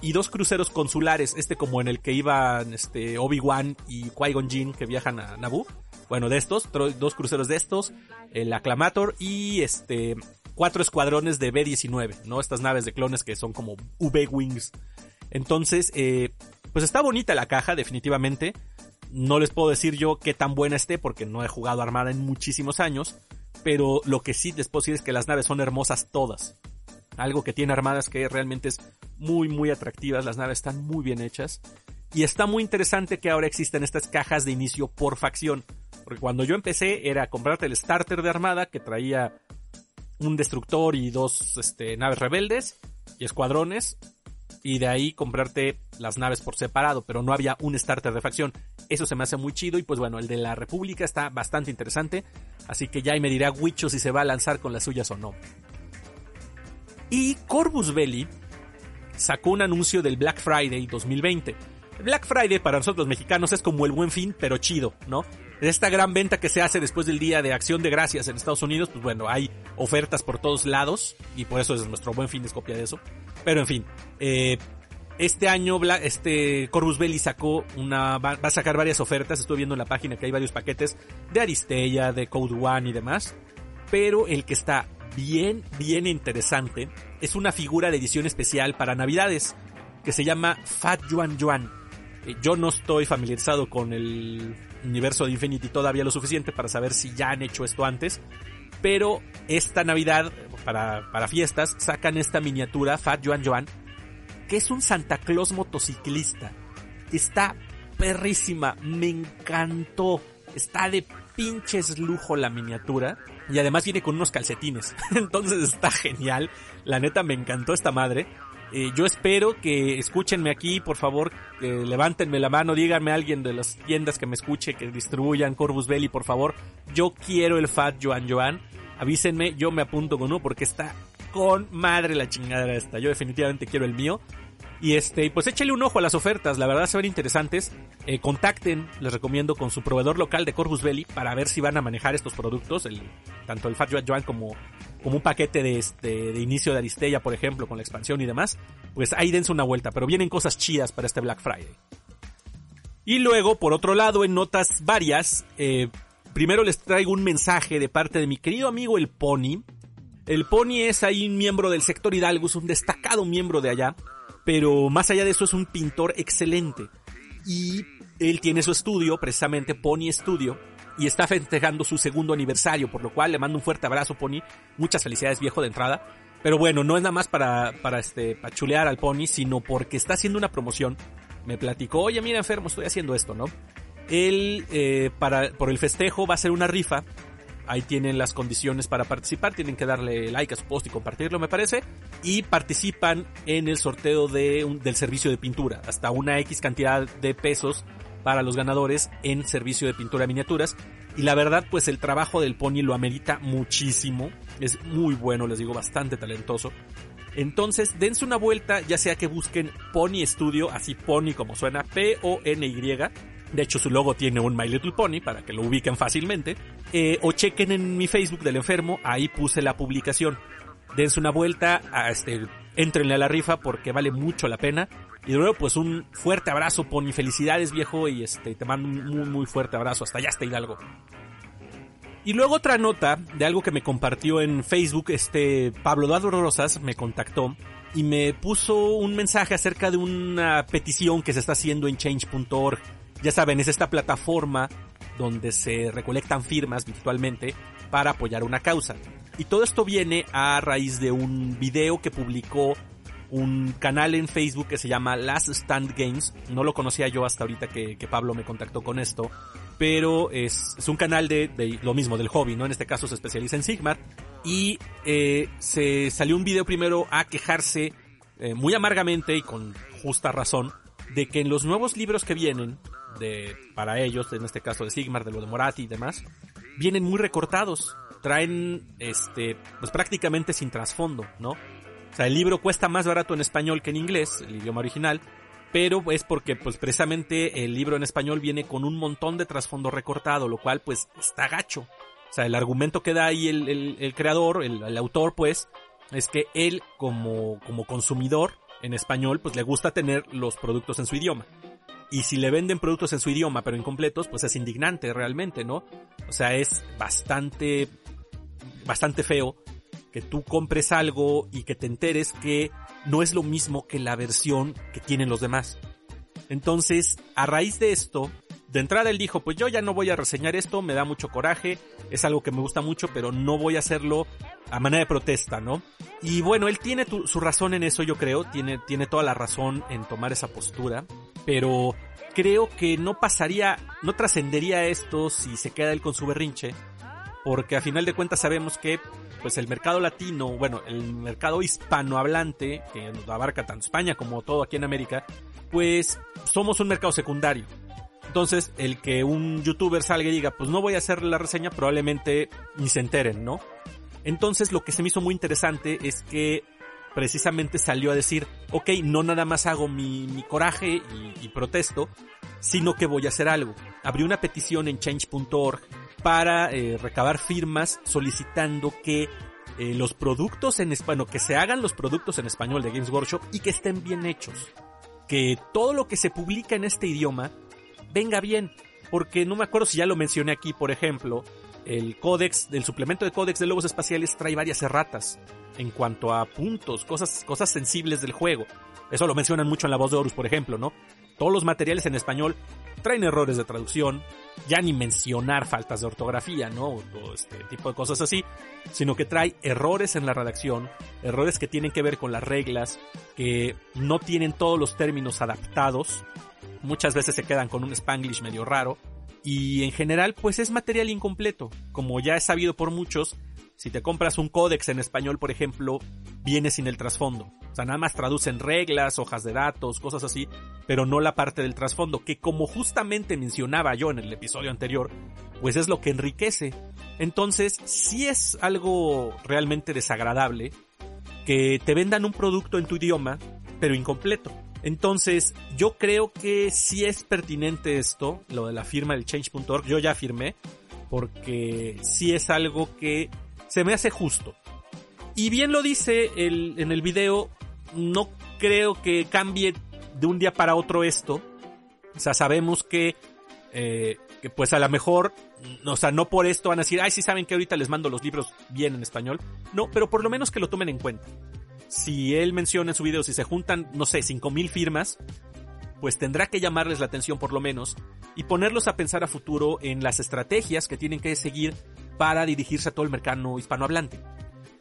Speaker 1: y dos cruceros consulares, este como en el que iban este, Obi-Wan y Qui-Gon Jinn que viajan a Naboo. Bueno, de estos, dos cruceros de estos, el Acclamator y este cuatro escuadrones de B-19, ¿no? Estas naves de clones que son como V-Wings. Entonces, eh, pues está bonita la caja, definitivamente. No les puedo decir yo qué tan buena esté porque no he jugado Armada en muchísimos años. Pero lo que sí les puedo decir es que las naves son hermosas todas. Algo que tiene Armadas que realmente es muy muy atractivas. Las naves están muy bien hechas. Y está muy interesante que ahora existen estas cajas de inicio por facción. Porque cuando yo empecé era comprarte el starter de Armada que traía un destructor y dos este, naves rebeldes y escuadrones y de ahí comprarte las naves por separado, pero no había un starter de facción. Eso se me hace muy chido y pues bueno, el de la República está bastante interesante, así que ya ahí me dirá Wicho si se va a lanzar con las suyas o no. Y Corvus Belli sacó un anuncio del Black Friday 2020. El Black Friday para nosotros los mexicanos es como el buen fin, pero chido, ¿no? Esta gran venta que se hace después del día de acción de gracias en Estados Unidos, pues bueno, hay ofertas por todos lados y por eso es nuestro buen fin es copia de eso. Pero en fin, eh, este año este Corvus Belli sacó una va, a sacar varias ofertas, estuve viendo en la página que hay varios paquetes de Aristella, de Code One y demás, pero el que está bien bien interesante es una figura de edición especial para Navidades que se llama Fat Yuan Yuan. Eh, yo no estoy familiarizado con el universo de Infinity todavía lo suficiente para saber si ya han hecho esto antes. Pero esta Navidad, para, para fiestas, sacan esta miniatura, Fat Joan Joan, que es un Santa Claus motociclista. Está perrísima, me encantó. Está de pinches lujo la miniatura. Y además viene con unos calcetines. Entonces está genial. La neta me encantó esta madre. Eh, yo espero que escúchenme aquí, por favor, que levántenme la mano, díganme a alguien de las tiendas que me escuche, que distribuyan Corvus Belli, por favor. Yo quiero el Fat Joan Joan. Avísenme, yo me apunto con uno porque está con madre la chingadera esta. Yo definitivamente quiero el mío. Y este, pues échale un ojo a las ofertas, la verdad se ven interesantes. Eh, contacten, les recomiendo, con su proveedor local de Corvus Belli para ver si van a manejar estos productos, el, tanto el Fat Joan como como un paquete de, este, de inicio de Aristella, por ejemplo, con la expansión y demás, pues ahí dense una vuelta, pero vienen cosas chidas para este Black Friday. Y luego, por otro lado, en notas varias, eh, primero les traigo un mensaje de parte de mi querido amigo el Pony. El Pony es ahí un miembro del sector Hidalgo, es un destacado miembro de allá, pero más allá de eso es un pintor excelente. Y él tiene su estudio, precisamente Pony Studio, y está festejando su segundo aniversario, por lo cual le mando un fuerte abrazo, Pony. Muchas felicidades, viejo, de entrada. Pero bueno, no es nada más para, para este, para chulear al Pony, sino porque está haciendo una promoción. Me platicó, oye, mira, enfermo, estoy haciendo esto, ¿no? Él, eh, para, por el festejo, va a ser una rifa. Ahí tienen las condiciones para participar. Tienen que darle like a su post y compartirlo, me parece. Y participan en el sorteo de del servicio de pintura. Hasta una X cantidad de pesos para los ganadores en servicio de pintura de miniaturas. Y la verdad, pues el trabajo del Pony lo amerita muchísimo. Es muy bueno, les digo, bastante talentoso. Entonces, dense una vuelta, ya sea que busquen Pony Studio, así Pony como suena, P-O-N-Y. De hecho, su logo tiene un My Little Pony para que lo ubiquen fácilmente. Eh, o chequen en mi Facebook del enfermo, ahí puse la publicación. Dense una vuelta, este, entrenle a la rifa porque vale mucho la pena. Y de nuevo, pues un fuerte abrazo, Pony. Felicidades, viejo. Y este, te mando un muy, muy fuerte abrazo. Hasta allá, hasta Hidalgo. Y luego otra nota de algo que me compartió en Facebook, este Pablo Eduardo Rosas me contactó y me puso un mensaje acerca de una petición que se está haciendo en change.org. Ya saben, es esta plataforma donde se recolectan firmas virtualmente para apoyar una causa. Y todo esto viene a raíz de un video que publicó un canal en Facebook que se llama Last Stand Games. No lo conocía yo hasta ahorita que, Pablo me contactó con esto. Pero es, un canal de, lo mismo, del hobby, ¿no? En este caso se especializa en Sigmar. Y eh, se salió un video primero a quejarse eh, muy amargamente y con justa razón de que en los nuevos libros que vienen de para ellos, en este caso de Sigmar, de lo de Morati y demás, vienen muy recortados. Traen este pues prácticamente sin trasfondo, ¿no? O sea, el libro cuesta más barato en español que en inglés, el idioma original, pero es porque pues precisamente el libro en español viene con un montón de trasfondo recortado, lo cual pues está gacho. O sea, el argumento que da ahí el, creador, el, autor pues, es que él como, como consumidor en español, pues le gusta tener los productos en su idioma. Y si le venden productos en su idioma pero incompletos, pues es indignante realmente, ¿no? O sea, es bastante, bastante feo que tú compres algo y que te enteres que no es lo mismo que la versión que tienen los demás. Entonces, a raíz de esto, de entrada él dijo, pues yo ya no voy a reseñar esto, me da mucho coraje, es algo que me gusta mucho, pero no voy a hacerlo a manera de protesta, ¿no? Y bueno, él tiene su razón en eso, yo creo, tiene, tiene toda la razón en tomar esa postura, pero creo que no pasaría, no trascendería esto si se queda él con su berrinche, porque a final de cuentas sabemos que pues el mercado latino, bueno, el mercado hispanohablante, que abarca tanto España como todo aquí en América, pues somos un mercado secundario. Entonces, el que un youtuber salga y diga, pues no voy a hacer la reseña, probablemente ni se enteren, ¿no? Entonces, lo que se me hizo muy interesante es que precisamente salió a decir, ok, no nada más hago mi, coraje y, protesto, sino que voy a hacer algo. Abrió una petición en change.org para eh, recabar firmas solicitando que eh, los productos en español, que se hagan los productos en español de Games Workshop y que estén bien hechos. Que todo lo que se publica en este idioma venga bien. Porque no me acuerdo si ya lo mencioné aquí, por ejemplo, el códex, del suplemento de códex de lobos espaciales trae varias erratas en cuanto a puntos, cosas, cosas sensibles del juego. Eso lo mencionan mucho en la voz de Horus, por ejemplo, ¿no? Todos los materiales en español traen errores de traducción, ya ni mencionar faltas de ortografía, ¿no? Todo este tipo de cosas así, sino que trae errores en la redacción, errores que tienen que ver con las reglas, que no tienen todos los términos adaptados, muchas veces se quedan con un spanglish medio raro, y en general pues es material incompleto, como ya es sabido por muchos, si te compras un códex en español, por ejemplo, viene sin el trasfondo. O sea, nada más traducen reglas, hojas de datos, cosas así, pero no la parte del trasfondo, que como justamente mencionaba yo en el episodio anterior, pues es lo que enriquece. Entonces, sí es algo realmente desagradable que te vendan un producto en tu idioma, pero incompleto. Entonces, yo creo que sí es pertinente esto, lo de la firma del change.org, yo ya firmé, porque sí es algo que se me hace justo. Y bien lo dice el, en el video, no creo que cambie de un día para otro esto. O sea, sabemos que, eh, que pues a lo mejor, o sea, no por esto van a decir, ay, sí saben que ahorita les mando los libros bien en español. No, pero por lo menos que lo tomen en cuenta. Si él menciona en su video, si se juntan, no sé, 5000 firmas, pues tendrá que llamarles la atención por lo menos y ponerlos a pensar a futuro en las estrategias que tienen que seguir para dirigirse a todo el mercado hispanohablante.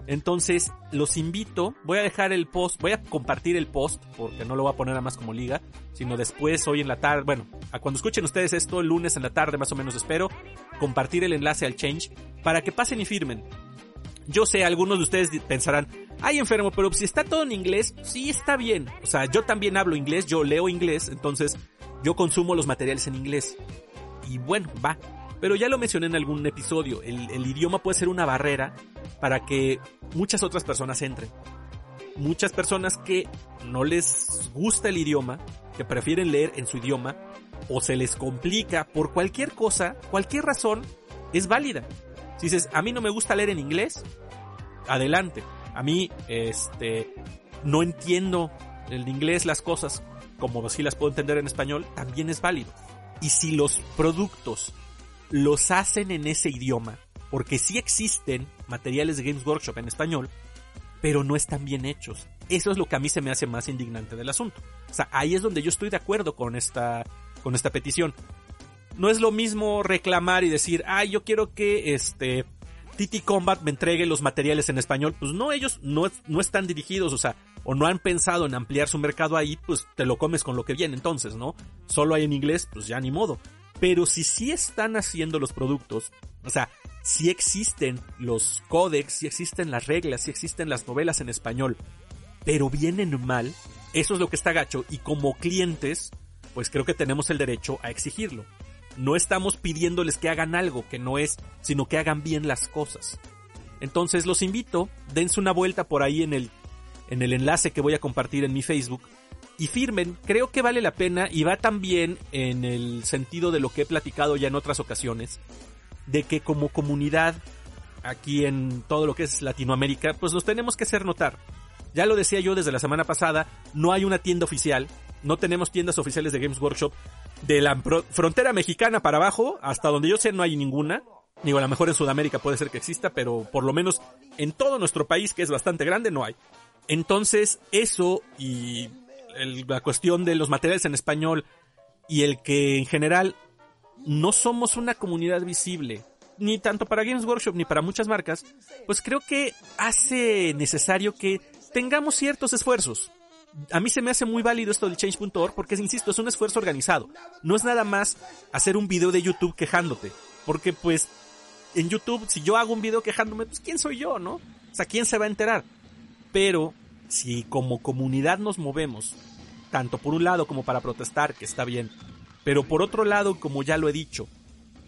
Speaker 1: Entonces, los invito, voy a dejar el post, voy a compartir el post, porque no lo voy a poner nada más como liga, sino después, hoy en la tarde, bueno, a cuando escuchen ustedes esto, el lunes en la tarde más o menos espero, compartir el enlace al Change, para que pasen y firmen. Yo sé, algunos de ustedes pensarán, ay enfermo, pero si está todo en inglés, sí está bien. O sea, yo también hablo inglés, yo leo inglés, entonces yo consumo los materiales en inglés. Y bueno, va, pero ya lo mencioné en algún episodio, el, idioma puede ser una barrera para que muchas otras personas entren. Muchas personas que no les gusta el idioma, que prefieren leer en su idioma, o se les complica por cualquier cosa, cualquier razón, es válida. Si dices, a mí no me gusta leer en inglés, adelante. A mí, este, no entiendo el inglés las cosas como si las puedo entender en español, también es válido. Y si los productos los hacen en ese idioma, porque sí existen materiales de Games Workshop en español, pero no están bien hechos. Eso es lo que a mí se me hace más indignante del asunto. O sea, ahí es donde yo estoy de acuerdo con esta, con esta petición. No es lo mismo reclamar y decir, ay, yo quiero que este TT Combat me entregue los materiales en español. Pues no, ellos no, no están dirigidos, o sea, o no han pensado en ampliar su mercado ahí, pues te lo comes con lo que viene entonces, ¿no? Solo hay en inglés, pues ya ni modo. Pero si sí están haciendo los productos, o sea, si existen los códex, si existen las reglas, si existen las novelas en español, pero vienen mal, eso es lo que está gacho y como clientes, pues creo que tenemos el derecho a exigirlo. No estamos pidiéndoles que hagan algo que no es, sino que hagan bien las cosas. Entonces los invito, dense una vuelta por ahí en el, en el enlace que voy a compartir en mi Facebook y firmen, creo que vale la pena y va también en el sentido de lo que he platicado ya en otras ocasiones, de que como comunidad aquí en todo lo que es Latinoamérica, pues nos tenemos que hacer notar. Ya lo decía yo desde la semana pasada, no hay una tienda oficial, no tenemos tiendas oficiales de Games Workshop. De la frontera mexicana para abajo, hasta donde yo sé, no hay ninguna. Digo, a lo mejor en Sudamérica puede ser que exista, pero por lo menos en todo nuestro país, que es bastante grande, no hay. Entonces, eso y la cuestión de los materiales en español y el que en general no somos una comunidad visible, ni tanto para Games Workshop ni para muchas marcas, pues creo que hace necesario que tengamos ciertos esfuerzos. A mí se me hace muy válido esto del change.org porque, insisto, es un esfuerzo organizado. No es nada más hacer un video de YouTube quejándote. Porque pues en YouTube, si yo hago un video quejándome, pues quién soy yo, ¿no? O sea, ¿quién se va a enterar? Pero si como comunidad nos movemos, tanto por un lado como para protestar, que está bien, pero por otro lado, como ya lo he dicho,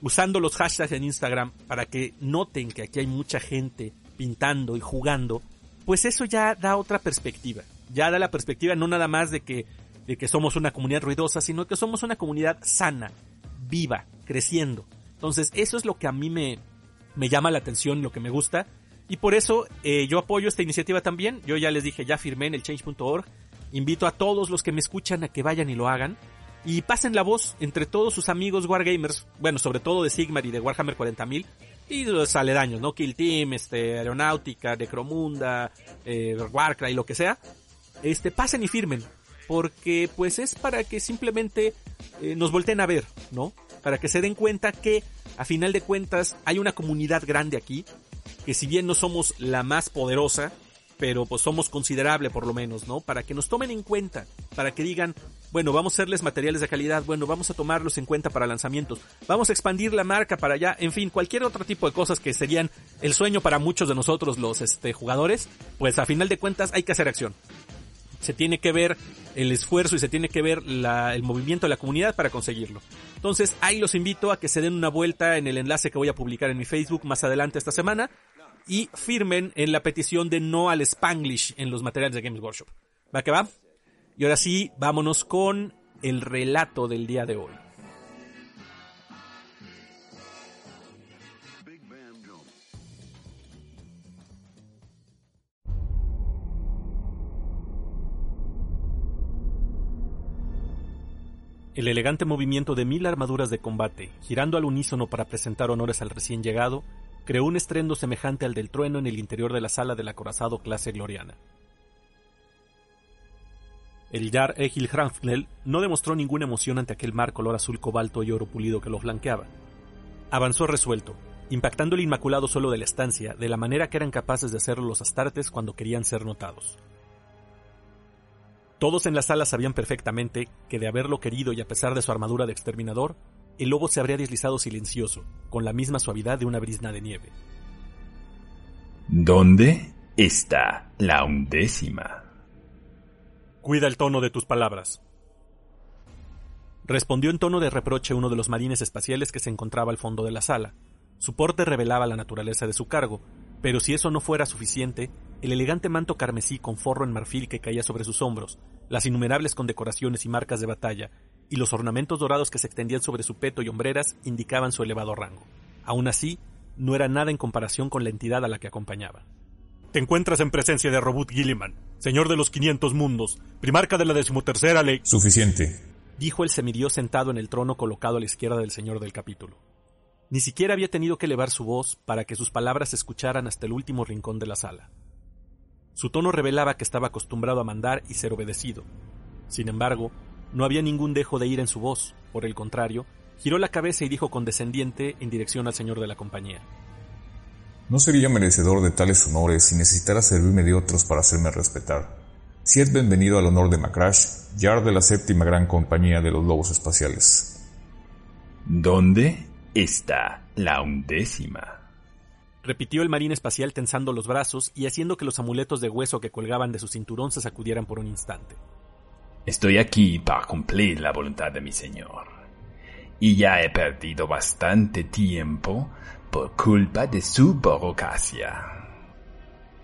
Speaker 1: usando los hashtags en Instagram para que noten que aquí hay mucha gente pintando y jugando, pues eso ya da otra perspectiva. Ya da la perspectiva no nada más de que, de que somos una comunidad ruidosa, sino que somos una comunidad sana, viva, creciendo. Entonces, eso es lo que a mí me, me llama la atención, lo que me gusta. Y por eso eh, yo apoyo esta iniciativa también. Yo ya les dije, ya firmé en el change.org. Invito a todos los que me escuchan a que vayan y lo hagan. Y pasen la voz entre todos sus amigos Wargamers, bueno, sobre todo de Sigmar y de Warhammer 40.000, y los aledaños, ¿no? Kill Team, este, Aeronáutica, Necromunda, eh, Warcry, lo que sea. Este, pasen y firmen, porque pues es para que simplemente eh, nos volteen a ver, ¿no? Para que se den cuenta que, a final de cuentas, hay una comunidad grande aquí, que si bien no somos la más poderosa, pero pues somos considerable por lo menos, ¿no? Para que nos tomen en cuenta, para que digan, bueno, vamos a hacerles materiales de calidad, bueno, vamos a tomarlos en cuenta para lanzamientos, vamos a expandir la marca para allá, en fin, cualquier otro tipo de cosas que serían el sueño para muchos de nosotros los este, jugadores, pues a final de cuentas hay que hacer acción. Se tiene que ver el esfuerzo y se tiene que ver el movimiento de la comunidad para conseguirlo. Entonces ahí los invito a que se den una vuelta en el enlace que voy a publicar en mi Facebook más adelante esta semana y firmen en la petición de no al Spanglish en los materiales de Games Workshop. ¿Va que va? Y ahora sí, vámonos con el relato del día de hoy. El elegante movimiento de mil armaduras de combate, girando al unísono para presentar honores al recién llegado, creó un estrendo semejante al del trueno en el interior de la sala del acorazado clase gloriana. El Yar Egil Hranfnel no demostró ninguna emoción ante aquel mar color azul cobalto y oro pulido que lo flanqueaba. Avanzó resuelto, impactando el inmaculado suelo de la estancia de la manera que eran capaces de hacerlo los astartes cuando querían ser notados. Todos en la sala sabían perfectamente que de haberlo querido y a pesar de su armadura de exterminador, el lobo se habría deslizado silencioso, con la misma suavidad de una brisna de nieve.
Speaker 2: ¿Dónde está la undécima?
Speaker 1: Cuida el tono de tus palabras. Respondió en tono de reproche uno de los marines espaciales que se encontraba al fondo de la sala. Su porte revelaba la naturaleza de su cargo, pero si eso no fuera suficiente, el elegante manto carmesí con forro en marfil que caía sobre sus hombros, las innumerables condecoraciones y marcas de batalla, y los ornamentos dorados que se extendían sobre su peto y hombreras indicaban su elevado rango. Aún así, no era nada en comparación con la entidad a la que acompañaba. Te encuentras en presencia de Robut Gilliman, señor de los 500 mundos, primarca de la decimotercera ley.
Speaker 3: Suficiente,
Speaker 1: dijo el semidiós sentado en el trono colocado a la izquierda del señor del capítulo. Ni siquiera había tenido que elevar su voz para que sus palabras se escucharan hasta el último rincón de la sala. Su tono revelaba que estaba acostumbrado a mandar y ser obedecido. Sin embargo, no había ningún dejo de ir en su voz, por el contrario, giró la cabeza y dijo condescendiente en dirección al señor de la compañía.
Speaker 3: No sería merecedor de tales honores si necesitara servirme de otros para hacerme respetar. Si es bienvenido al honor de Macrash, Yard de la séptima gran compañía de los lobos espaciales.
Speaker 2: ¿Dónde está la undécima?
Speaker 1: Repitió el marín espacial tensando los brazos y haciendo que los amuletos de hueso que colgaban de su cinturón se sacudieran por un instante.
Speaker 2: Estoy aquí para cumplir la voluntad de mi señor. Y ya he perdido bastante tiempo por culpa de su burocracia.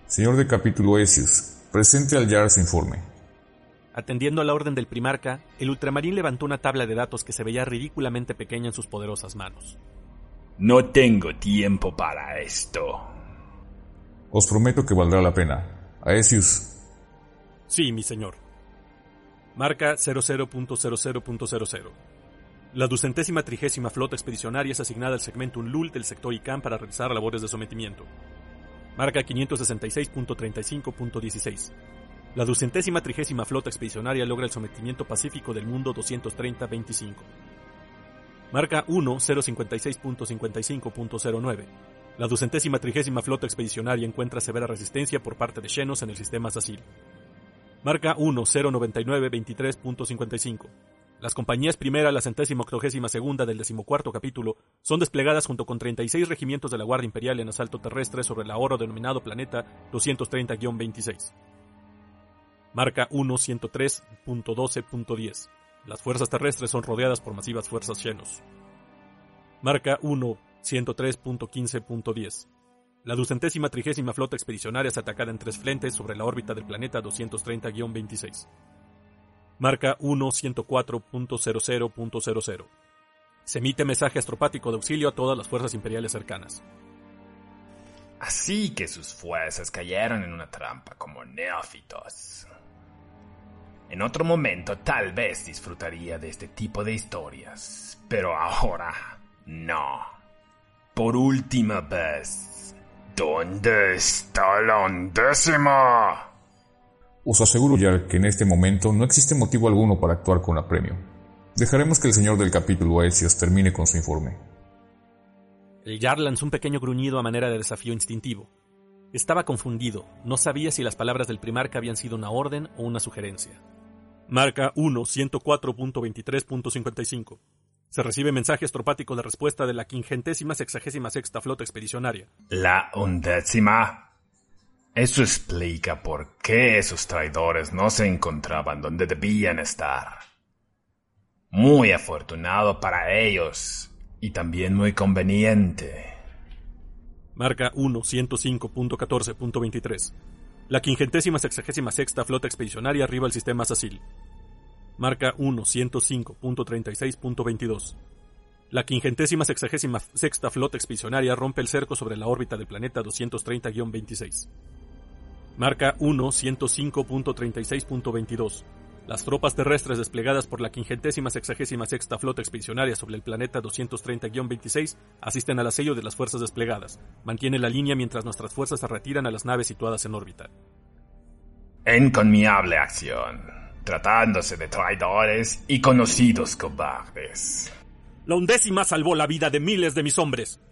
Speaker 3: Señor de capítulo Esius, presente al Yars informe.
Speaker 1: Atendiendo a la orden del primarca, el ultramarín levantó una tabla de datos que se veía ridículamente pequeña en sus poderosas manos.
Speaker 2: No tengo tiempo para esto.
Speaker 3: Os prometo que valdrá la pena. Aesius,
Speaker 1: Sí, mi señor. Marca 00.00.00. La ducentésima trigésima flota expedicionaria es asignada al segmento Unlul del sector ICAM para realizar labores de sometimiento. Marca 566.35.16. La ducentésima trigésima flota expedicionaria logra el sometimiento pacífico del mundo 230-25. Marca 1056.55.09. La ducentésima trigésima flota expedicionaria encuentra severa resistencia por parte de Xenos en el sistema Sacil. Marca 109923.55. Las compañías primera, la centésima octogésima segunda del decimocuarto capítulo son desplegadas junto con 36 regimientos de la Guardia Imperial en asalto terrestre sobre el ahorro denominado planeta 230-26. Marca 1103.12.10. Las fuerzas terrestres son rodeadas por masivas fuerzas llenos. Marca 1.103.15.10. La ducentésima trigésima flota expedicionaria es atacada en tres frentes sobre la órbita del planeta 230-26. Marca 1.104.00.00. Se emite mensaje astropático de auxilio a todas las fuerzas imperiales cercanas.
Speaker 2: Así que sus fuerzas cayeron en una trampa como neófitos. En otro momento tal vez disfrutaría de este tipo de historias, pero ahora no. Por última vez, ¿dónde está la undécima?
Speaker 3: Os aseguro ya que en este momento no existe motivo alguno para actuar con apremio. Dejaremos que el señor del capítulo Aesios termine con su informe.
Speaker 1: El Jarl lanzó un pequeño gruñido a manera de desafío instintivo. Estaba confundido, no sabía si las palabras del primarca habían sido una orden o una sugerencia. Marca 1-104.23.55. Se recibe mensaje astropático de respuesta de la quingentésima sexagésima sexta flota expedicionaria.
Speaker 2: La undécima. Eso explica por qué esos traidores no se encontraban donde debían estar. Muy afortunado para ellos y también muy conveniente.
Speaker 1: Marca 1-105.14.23. La quingentésima sexagésima sexta flota expedicionaria arriba al sistema Sacil. Marca 1-105.36.22. La quingentésima sexagésima sexta flota expedicionaria rompe el cerco sobre la órbita del planeta 230-26. Marca 1-105.36.22. Las tropas terrestres desplegadas por la quingentésima sexagésima sexta flota expedicionaria sobre el planeta 230-26 asisten al asedio de las fuerzas desplegadas. Mantiene la línea mientras nuestras fuerzas se retiran a las naves situadas en órbita.
Speaker 2: Encomiable acción, tratándose de traidores y conocidos cobardes.
Speaker 1: La undécima salvó la vida de miles de mis hombres.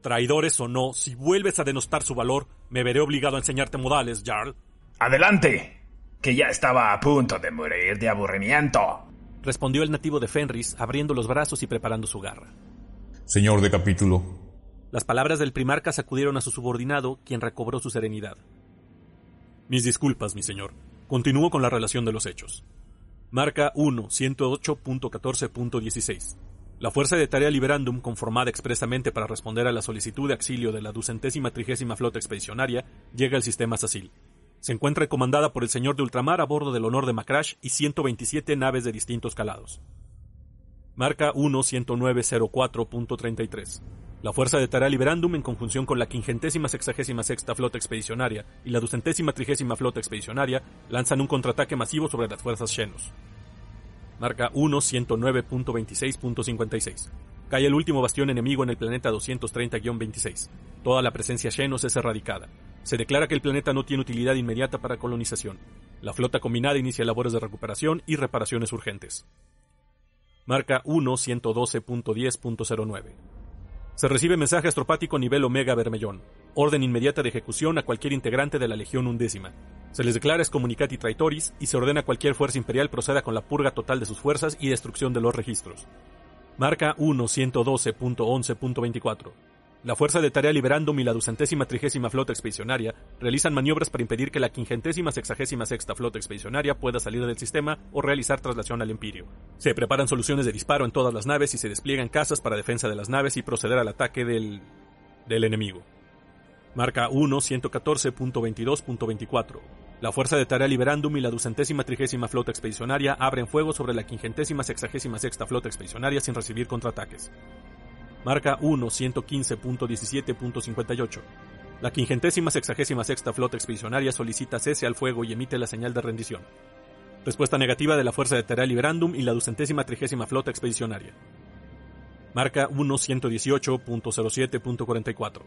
Speaker 1: Traidores o no, si vuelves a denostar su valor, me veré obligado a enseñarte modales, Jarl.
Speaker 2: Adelante, que ya estaba a punto de morir de aburrimiento.
Speaker 1: Respondió el nativo de Fenris, abriendo los brazos y preparando su garra.
Speaker 3: Señor de capítulo.
Speaker 1: Las palabras del primarca sacudieron a su subordinado, quien recobró su serenidad. Mis disculpas, mi señor. Continúo con la relación de los hechos. Marca 1, 108.14.16. La Fuerza de Tarea Liberandum, conformada expresamente para responder a la solicitud de auxilio de la ducentésima trigésima flota expedicionaria, llega al sistema Sacil. Se encuentra comandada por el señor de ultramar a bordo del honor de Macrash y 127 naves de distintos calados. Marca 1-10904.33. La Fuerza de Tarea Liberandum, en conjunción con la quingentésima sexagésima sexta flota expedicionaria y la ducentésima trigésima flota expedicionaria, lanzan un contraataque masivo sobre las fuerzas Xenos. Marca 1-109.26.56. Cae el último bastión enemigo en el planeta 230-26. Toda la presencia Xenos es erradicada. Se declara que el planeta no tiene utilidad inmediata para colonización. La flota combinada inicia labores de recuperación y reparaciones urgentes. Marca 1-112.10.09. Se recibe mensaje astropático nivel Omega Bermellón. Orden inmediata de ejecución a cualquier integrante de la Legión Undécima. Se les declara excomunicati traitoris y se ordena a cualquier fuerza imperial proceda con la purga total de sus fuerzas y destrucción de los registros. Marca 1-112.11.24. La Fuerza de Tarea Liberandum y la ducentésima trigésima flota expedicionaria realizan maniobras para impedir que la quingentésima sexagésima sexta flota expedicionaria pueda salir del sistema o realizar traslación al Empirio. Se preparan soluciones de disparo en todas las naves y se despliegan casas para defensa de las naves y proceder al ataque del... del enemigo. Marca 1-114.22.24. La Fuerza de Tarea Liberandum y la ducentésima trigésima flota expedicionaria abren fuego sobre la quingentésima sexagésima sexta flota expedicionaria sin recibir contraataques. Marca 1-115.17.58. La quingentésima sexagésima sexta flota expedicionaria solicita cese al fuego y emite la señal de rendición. Respuesta negativa de la Fuerza de Terra Liberandum y la ducentésima trigésima flota expedicionaria. Marca 1118.07.44.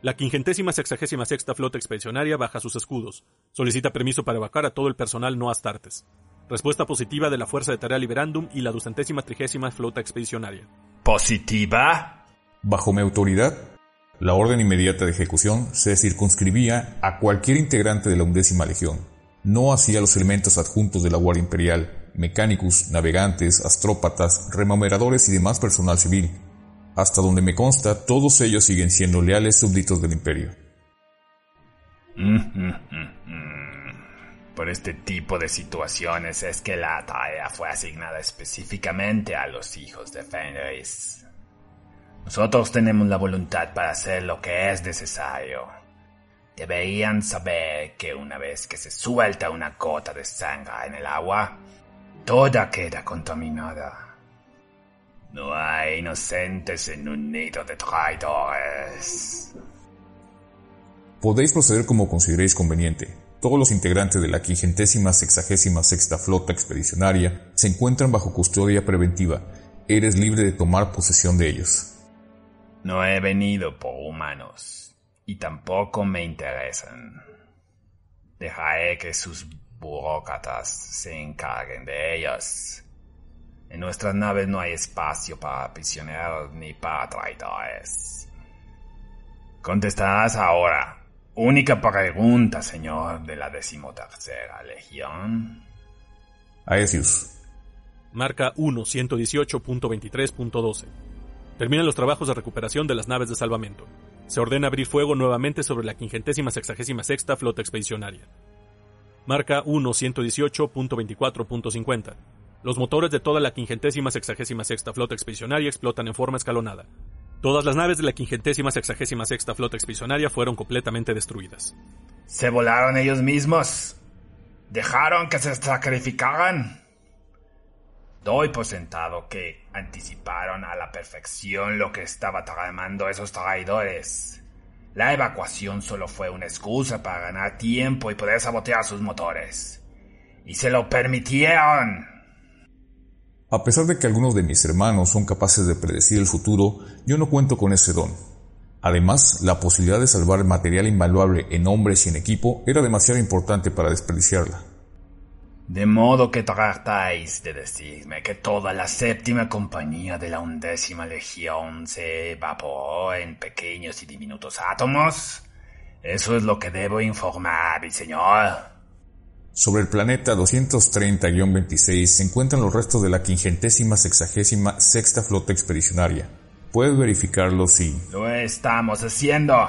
Speaker 1: La quingentésima sexagésima sexta flota expedicionaria baja sus escudos. Solicita permiso para evacuar a todo el personal no astartes. Respuesta positiva de la Fuerza de Tarea Liberandum y la ducentésima trigésima flota expedicionaria.
Speaker 2: ¿Positiva?
Speaker 3: Bajo mi autoridad, la orden inmediata de ejecución se circunscribía a cualquier integrante de la undécima legión, no así a los elementos adjuntos de la Guardia Imperial, mecánicos, navegantes, astrópatas, remuneradores y demás personal civil. Hasta donde me consta, todos ellos siguen siendo leales súbditos del imperio.
Speaker 2: Por este tipo de situaciones es que la tarea fue asignada específicamente a los hijos de Fenris. Nosotros tenemos la voluntad para hacer lo que es necesario. Deberían saber que una vez que se suelta una gota de sangre en el agua, toda queda contaminada. No hay inocentes en un nido de traidores.
Speaker 3: Podéis proceder como consideréis conveniente. Todos los integrantes de la quingentésima sexagésima sexta flota expedicionaria se encuentran bajo custodia preventiva. Eres libre de tomar posesión de ellos.
Speaker 2: No he venido por humanos y tampoco me interesan. Dejaré que sus burócratas se encarguen de ellos. En nuestras naves no hay espacio para prisioneros ni para traidores. Contestarás ahora. Única pregunta, señor de la decimotercera legión.
Speaker 3: Aesius.
Speaker 1: Marca 1 118.23.12. Terminan los trabajos de recuperación de las naves de salvamento. Se ordena abrir fuego nuevamente sobre la quingentésima sexagésima sexta flota expedicionaria. Marca 1 118.24.50. Los motores de toda la quingentésima sexagésima sexta flota expedicionaria explotan en forma escalonada. Todas las naves de la quingentésima sexagésima sexta flota expedicionaria fueron completamente destruidas.
Speaker 2: ¿Se volaron ellos mismos? ¿Dejaron que se sacrificaran? Doy por sentado que anticiparon a la perfección lo que estaba tramando esos traidores. La evacuación solo fue una excusa para ganar tiempo y poder sabotear sus motores. Y se lo permitieron.
Speaker 3: A pesar de que algunos de mis hermanos son capaces de predecir el futuro, yo no cuento con ese don. Además, la posibilidad de salvar material invaluable en hombres y en equipo era demasiado importante para desperdiciarla.
Speaker 2: De modo que tratáis de decirme que toda la séptima compañía de la undécima legión se evaporó en pequeños y diminutos átomos. Eso es lo que debo informar, mi señor.
Speaker 3: Sobre el planeta 230-26 se encuentran los restos de la quingentésima sexagésima sexta flota expedicionaria. Puedes verificarlo si...
Speaker 2: Lo estamos haciendo.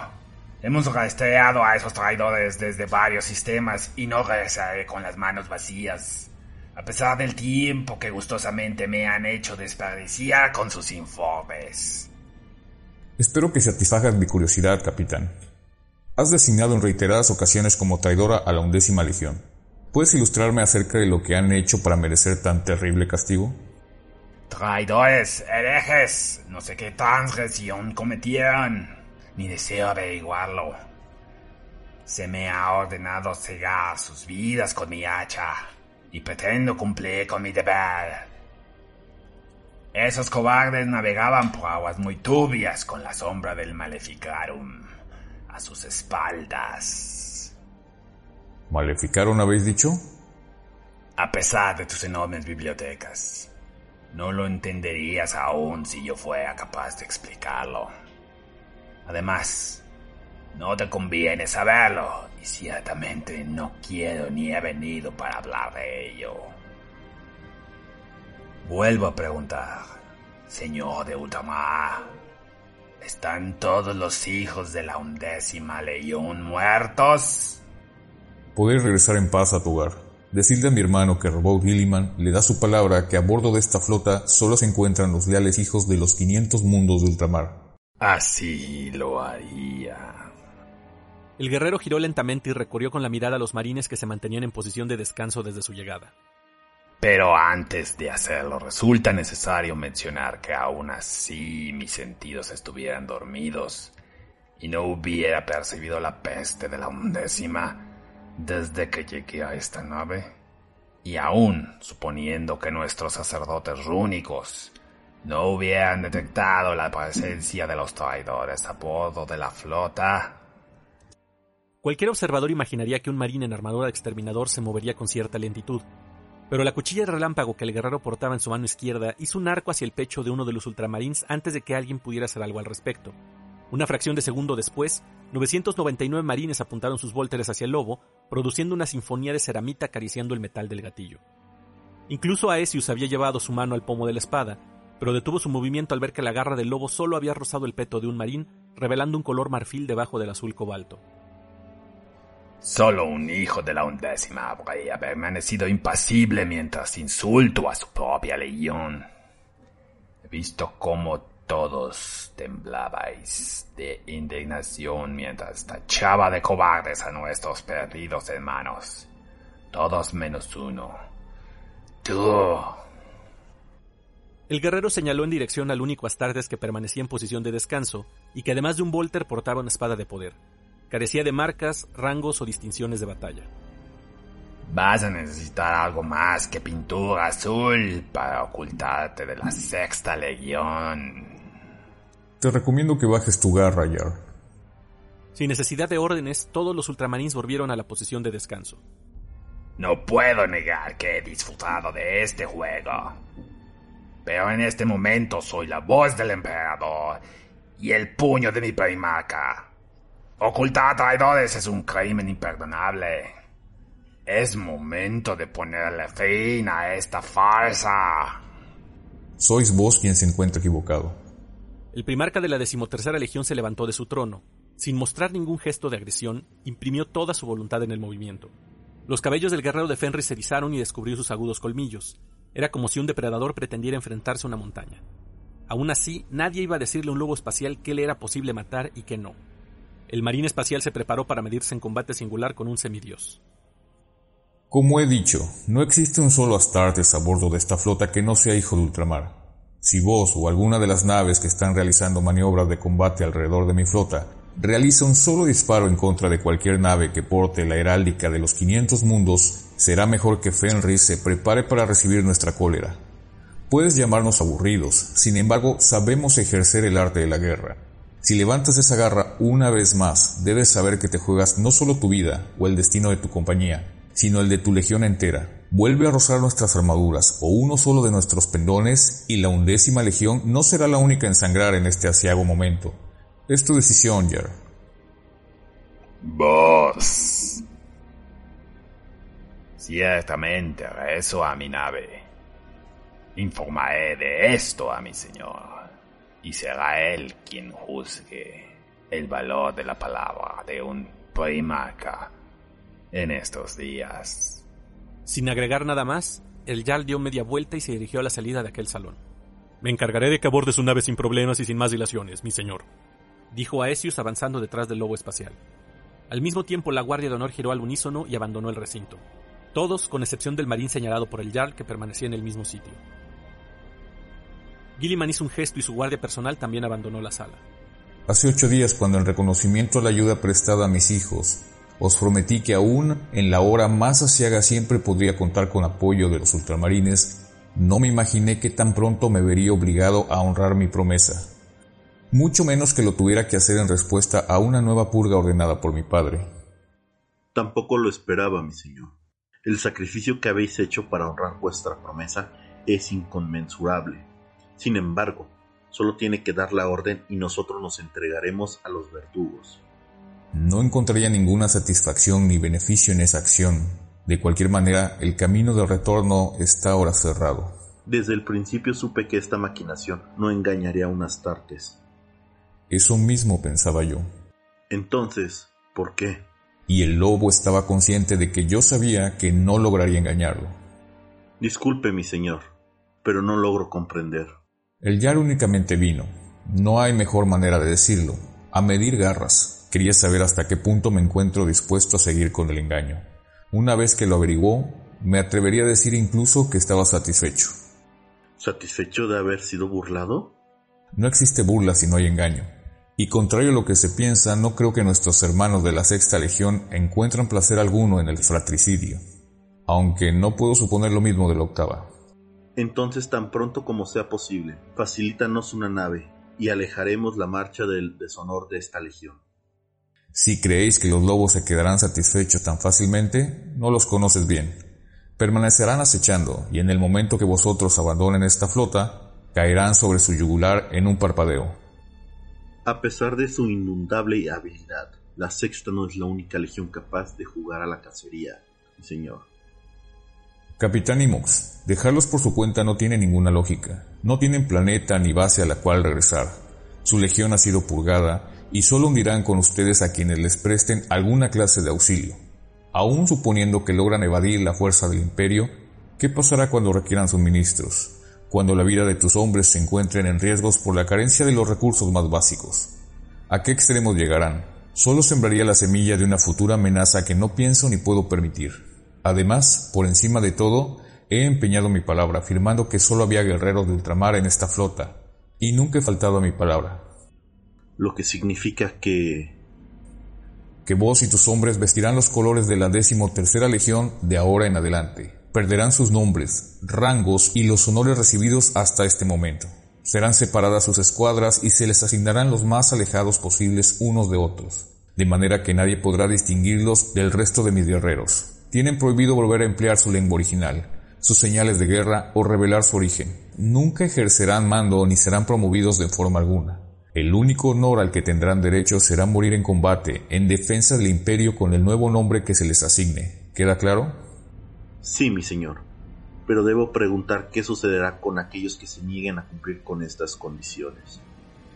Speaker 2: Hemos rastreado a esos traidores desde varios sistemas y no regresaré con las manos vacías. A pesar del tiempo que gustosamente me han hecho desperdiciar con sus informes.
Speaker 3: Espero que satisfagas mi curiosidad, capitán. Has designado en reiteradas ocasiones como traidora a la undécima legión. ¿Puedes ilustrarme acerca de lo que han hecho para merecer tan terrible castigo?
Speaker 2: Traidores, herejes, no sé qué transgresión cometieron ni deseo averiguarlo. Se me ha ordenado cegar sus vidas con mi hacha y pretendo cumplir con mi deber. Esos cobardes navegaban por aguas muy turbias con la sombra del Maleficarum a sus espaldas.
Speaker 3: ¿Maleficarum habéis dicho?
Speaker 2: A pesar de tus enormes bibliotecas, no lo entenderías aún si yo fuera capaz de explicarlo. Además, no te conviene saberlo y ciertamente no quiero ni he venido para hablar de ello. Vuelvo a preguntar, señor de Ultramar, ¿están todos los hijos de la undécima legión muertos?
Speaker 3: Podéis regresar en paz a tu hogar. Decirle a mi hermano que Robot Gilliman le da su palabra que a bordo de esta flota solo se encuentran los leales hijos de los 500 mundos de ultramar.
Speaker 2: Así lo haría.
Speaker 1: El guerrero giró lentamente y recorrió con la mirada a los marines que se mantenían en posición de descanso desde su llegada.
Speaker 2: Pero antes de hacerlo, resulta necesario mencionar que aún así mis sentidos estuvieran dormidos y no hubiera percibido la peste de la undécima desde que llegué a esta nave, y aún suponiendo que nuestros sacerdotes rúnicos no hubieran detectado la presencia de los traidores a bordo de la flota,
Speaker 1: Cualquier observador imaginaría que un marín en armadura de exterminador se movería con cierta lentitud, pero la cuchilla de relámpago que el guerrero portaba en su mano izquierda hizo un arco hacia el pecho de uno de los ultramarines antes de que alguien pudiera hacer algo al respecto. Una fracción de segundo después, 999 marines apuntaron sus volteres hacia el lobo, produciendo una sinfonía de ceramita acariciando el metal del gatillo. Incluso Aesius había llevado su mano al pomo de la espada, pero detuvo su movimiento al ver que la garra del lobo solo había rozado el peto de un marín, revelando un color marfil debajo del azul cobalto.
Speaker 2: Solo un hijo de la undécima habría permanecido impasible mientras insulto a su propia legión. He visto cómo todos temblabais de indignación mientras tachaba de cobardes a nuestros perdidos hermanos. Todos menos uno. Tú.
Speaker 1: El guerrero señaló en dirección al único Astartes que permanecía en posición de descanso y que además de un volter portaba una espada de poder. Carecía de marcas, rangos o distinciones de batalla.
Speaker 2: Vas a necesitar algo más que pintura azul para ocultarte de la sexta legión.
Speaker 3: Te recomiendo que bajes tu garra, Yar.
Speaker 1: Sin necesidad de órdenes, todos los ultramarines volvieron a la posición de descanso.
Speaker 2: No puedo negar que he disfrutado de este juego. Pero en este momento soy la voz del emperador y el puño de mi primaca. Ocultar a traidores es un crimen imperdonable. Es momento de ponerle fin a esta farsa.
Speaker 3: Sois vos quien se encuentra equivocado.
Speaker 1: El primarca de la decimotercera legión se levantó de su trono. Sin mostrar ningún gesto de agresión, imprimió toda su voluntad en el movimiento. Los cabellos del guerrero de Fenris se erizaron y descubrió sus agudos colmillos. Era como si un depredador pretendiera enfrentarse a una montaña. Aún así, nadie iba a decirle a un lobo espacial qué le era posible matar y qué no. El marín espacial se preparó para medirse en combate singular con un semidios.
Speaker 3: Como he dicho, no existe un solo Astartes a bordo de esta flota que no sea hijo de ultramar. Si vos o alguna de las naves que están realizando maniobras de combate alrededor de mi flota realiza un solo disparo en contra de cualquier nave que porte la heráldica de los 500 mundos, será mejor que Fenris se prepare para recibir nuestra cólera. Puedes llamarnos aburridos, sin embargo sabemos ejercer el arte de la guerra si levantas esa garra una vez más, debes saber que te juegas no solo tu vida o el destino de tu compañía, sino el de tu legión entera. Vuelve a rozar nuestras armaduras o uno solo de nuestros pendones y la undécima legión no será la única en sangrar en este asiago momento. Es tu decisión, Jer.
Speaker 2: Vos. Ciertamente rezo a mi nave. Informaré de esto a mi señor y será él quien juzgue el valor de la palabra de un primarca en estos días.
Speaker 1: Sin agregar nada más, el Yal dio media vuelta y se dirigió a la salida de aquel salón. Me encargaré de que aborde su nave sin problemas y sin más dilaciones, mi señor, dijo Aesius avanzando detrás del lobo espacial. Al mismo tiempo, la Guardia de Honor giró al unísono y abandonó el recinto. Todos, con excepción del marín señalado por el Jarl, que permanecía en el mismo sitio. Gilliman hizo un gesto y su guardia personal también abandonó la sala.
Speaker 3: Hace ocho días, cuando en reconocimiento a la ayuda prestada a mis hijos, os prometí que aún en la hora más asiaga siempre podría contar con apoyo de los ultramarines, no me imaginé que tan pronto me vería obligado a honrar mi promesa. Mucho menos que lo tuviera que hacer en respuesta a una nueva purga ordenada por mi padre.
Speaker 4: Tampoco lo esperaba, mi señor. El sacrificio que habéis hecho para honrar vuestra promesa es inconmensurable. Sin embargo, solo tiene que dar la orden y nosotros nos entregaremos a los verdugos.
Speaker 3: No encontraría ninguna satisfacción ni beneficio en esa acción. De cualquier manera, el camino de retorno está ahora cerrado.
Speaker 4: Desde el principio supe que esta maquinación no engañaría a unas tartes.
Speaker 3: Eso mismo pensaba yo.
Speaker 4: Entonces, ¿por qué?
Speaker 3: Y el lobo estaba consciente de que yo sabía que no lograría engañarlo.
Speaker 4: Disculpe, mi señor, pero no logro comprender.
Speaker 3: El Yar únicamente vino. No hay mejor manera de decirlo. A medir garras. Quería saber hasta qué punto me encuentro dispuesto a seguir con el engaño. Una vez que lo averiguó, me atrevería a decir incluso que estaba satisfecho.
Speaker 4: ¿Satisfecho de haber sido burlado?
Speaker 3: No existe burla si no hay engaño. Y contrario a lo que se piensa, no creo que nuestros hermanos de la Sexta Legión encuentran placer alguno en el fratricidio, aunque no puedo suponer lo mismo de la octava.
Speaker 4: Entonces, tan pronto como sea posible, facilítanos una nave y alejaremos la marcha del deshonor de esta legión.
Speaker 3: Si creéis que los lobos se quedarán satisfechos tan fácilmente, no los conoces bien. Permanecerán acechando, y en el momento que vosotros abandonen esta flota, caerán sobre su yugular en un parpadeo.
Speaker 4: A pesar de su inundable habilidad, la sexta no es la única legión capaz de jugar a la cacería, señor.
Speaker 3: Capitán Imox, dejarlos por su cuenta no tiene ninguna lógica. No tienen planeta ni base a la cual regresar. Su legión ha sido purgada y solo hundirán con ustedes a quienes les presten alguna clase de auxilio. Aún suponiendo que logran evadir la fuerza del imperio, ¿qué pasará cuando requieran suministros? cuando la vida de tus hombres se encuentren en riesgos por la carencia de los recursos más básicos. ¿A qué extremos llegarán? Solo sembraría la semilla de una futura amenaza que no pienso ni puedo permitir. Además, por encima de todo, he empeñado mi palabra afirmando que solo había guerreros de ultramar en esta flota, y nunca he faltado a mi palabra.
Speaker 4: Lo que significa que...
Speaker 3: Que vos y tus hombres vestirán los colores de la décimo tercera legión de ahora en adelante, perderán sus nombres, rangos y los honores recibidos hasta este momento. Serán separadas sus escuadras y se les asignarán los más alejados posibles unos de otros, de manera que nadie podrá distinguirlos del resto de mis guerreros. Tienen prohibido volver a emplear su lengua original, sus señales de guerra o revelar su origen. Nunca ejercerán mando ni serán promovidos de forma alguna. El único honor al que tendrán derecho será morir en combate, en defensa del imperio con el nuevo nombre que se les asigne. ¿Queda claro?
Speaker 4: Sí, mi señor, pero debo preguntar qué sucederá con aquellos que se nieguen a cumplir con estas condiciones.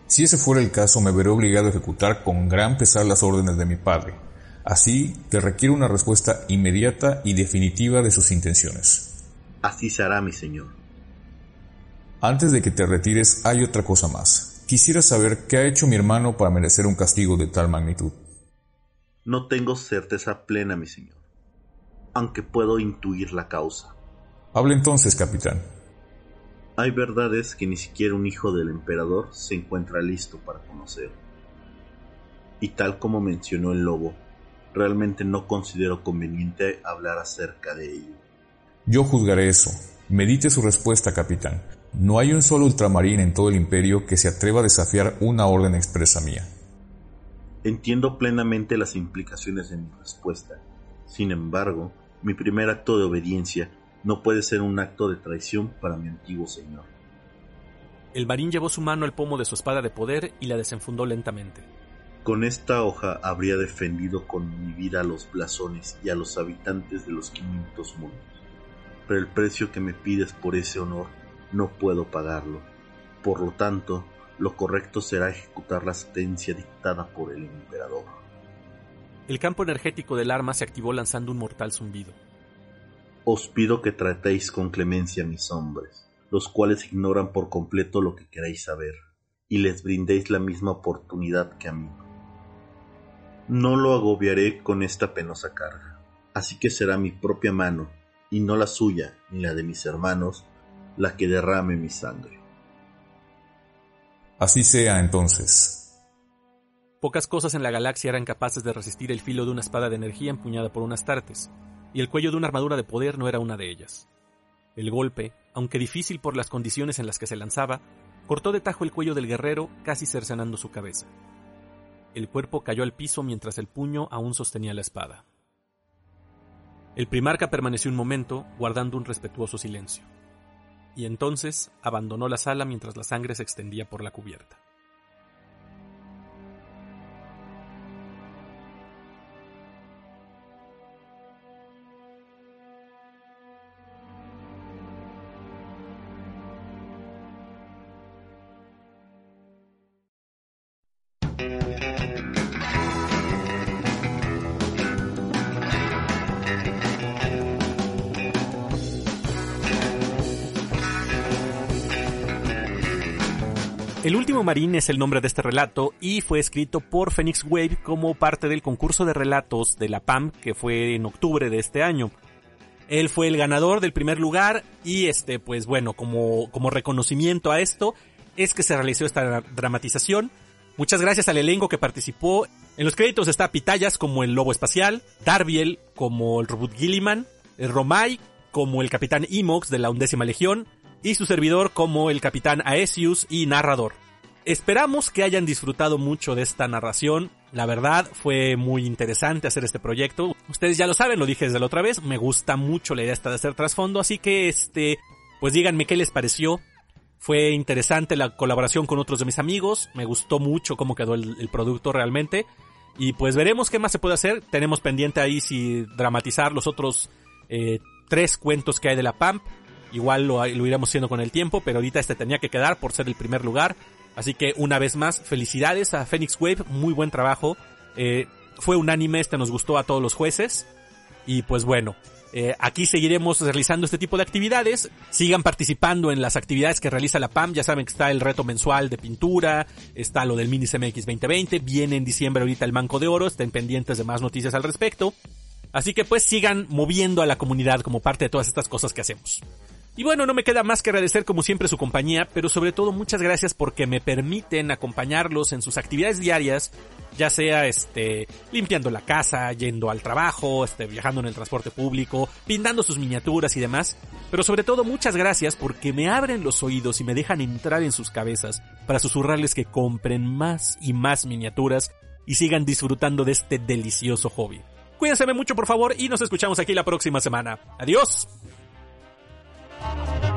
Speaker 3: Si ese fuera el caso, me veré obligado a ejecutar con gran pesar las órdenes de mi padre. Así que requiere una respuesta inmediata y definitiva de sus intenciones.
Speaker 4: Así será, mi señor.
Speaker 3: Antes de que te retires, hay otra cosa más. Quisiera saber qué ha hecho mi hermano para merecer un castigo de tal magnitud.
Speaker 4: No tengo certeza plena, mi señor aunque puedo intuir la causa.
Speaker 3: Hable entonces, capitán.
Speaker 4: Hay verdades que ni siquiera un hijo del emperador se encuentra listo para conocer. Y tal como mencionó el lobo, realmente no considero conveniente hablar acerca de ello.
Speaker 3: Yo juzgaré eso. Medite su respuesta, capitán. No hay un solo ultramarín en todo el imperio que se atreva a desafiar una orden expresa mía.
Speaker 4: Entiendo plenamente las implicaciones de mi respuesta. Sin embargo, mi primer acto de obediencia no puede ser un acto de traición para mi antiguo señor.
Speaker 1: El marín llevó su mano al pomo de su espada de poder y la desenfundó lentamente.
Speaker 4: Con esta hoja habría defendido con mi vida a los blasones y a los habitantes de los quinientos mundos. Pero el precio que me pides por ese honor no puedo pagarlo. Por lo tanto, lo correcto será ejecutar la sentencia dictada por el emperador.
Speaker 1: El campo energético del arma se activó lanzando un mortal zumbido.
Speaker 4: Os pido que tratéis con clemencia a mis hombres, los cuales ignoran por completo lo que queréis saber, y les brindéis la misma oportunidad que a mí. No lo agobiaré con esta penosa carga, así que será mi propia mano, y no la suya ni la de mis hermanos, la que derrame mi sangre.
Speaker 3: Así sea entonces,
Speaker 1: Pocas cosas en la galaxia eran capaces de resistir el filo de una espada de energía empuñada por unas tartes, y el cuello de una armadura de poder no era una de ellas. El golpe, aunque difícil por las condiciones en las que se lanzaba, cortó de tajo el cuello del guerrero, casi cercenando su cabeza. El cuerpo cayó al piso mientras el puño aún sostenía la espada. El primarca permaneció un momento, guardando un respetuoso silencio, y entonces abandonó la sala mientras la sangre se extendía por la cubierta. El marín es el nombre de este relato y fue escrito por Phoenix Wave como parte del concurso de relatos de la PAM que fue en octubre de este año. Él fue el ganador del primer lugar y este, pues bueno, como, como reconocimiento a esto, es que se realizó esta dramatización Muchas gracias al elenco que participó. En los créditos está Pitayas como el Lobo Espacial, Darbiel como el Robot Gilliman, Romay como el Capitán Imox de la Undécima Legión y su servidor como el Capitán Aesius y narrador. Esperamos que hayan disfrutado mucho de esta narración. La verdad fue muy interesante hacer este proyecto. Ustedes ya lo saben, lo dije desde la otra vez. Me gusta mucho la idea esta de hacer trasfondo, así que este, pues díganme qué les pareció. Fue interesante la colaboración con otros de mis amigos. Me gustó mucho cómo quedó el, producto realmente. Y pues veremos qué más se puede hacer. Tenemos pendiente ahí si dramatizar los otros eh, tres cuentos que hay de la PAMP. Igual lo, lo iremos haciendo con el tiempo, pero ahorita este tenía que quedar por ser el primer lugar. Así que una vez más, felicidades a Phoenix Wave, muy buen trabajo. Eh, fue unánime, este nos gustó a todos los jueces. Y pues bueno, eh, aquí seguiremos realizando este tipo de actividades. Sigan participando en las actividades que realiza la PAM. Ya saben que está el reto mensual de pintura, está lo del Mini CMX 2020, viene en diciembre ahorita el Manco de Oro, estén pendientes de más noticias al respecto. Así que pues sigan moviendo a la comunidad como parte de todas estas cosas que hacemos. Y bueno, no me queda más que agradecer como siempre su compañía, pero sobre todo muchas gracias porque me permiten acompañarlos en sus actividades diarias, ya sea este limpiando la casa, yendo al trabajo, este viajando en el transporte público, pintando sus miniaturas y demás. Pero sobre todo muchas gracias porque me abren los oídos y me dejan entrar en sus cabezas para susurrarles que compren más y más miniaturas y sigan disfrutando de este delicioso hobby. Cuídense mucho por favor y nos escuchamos aquí la próxima semana. Adiós. Thank you.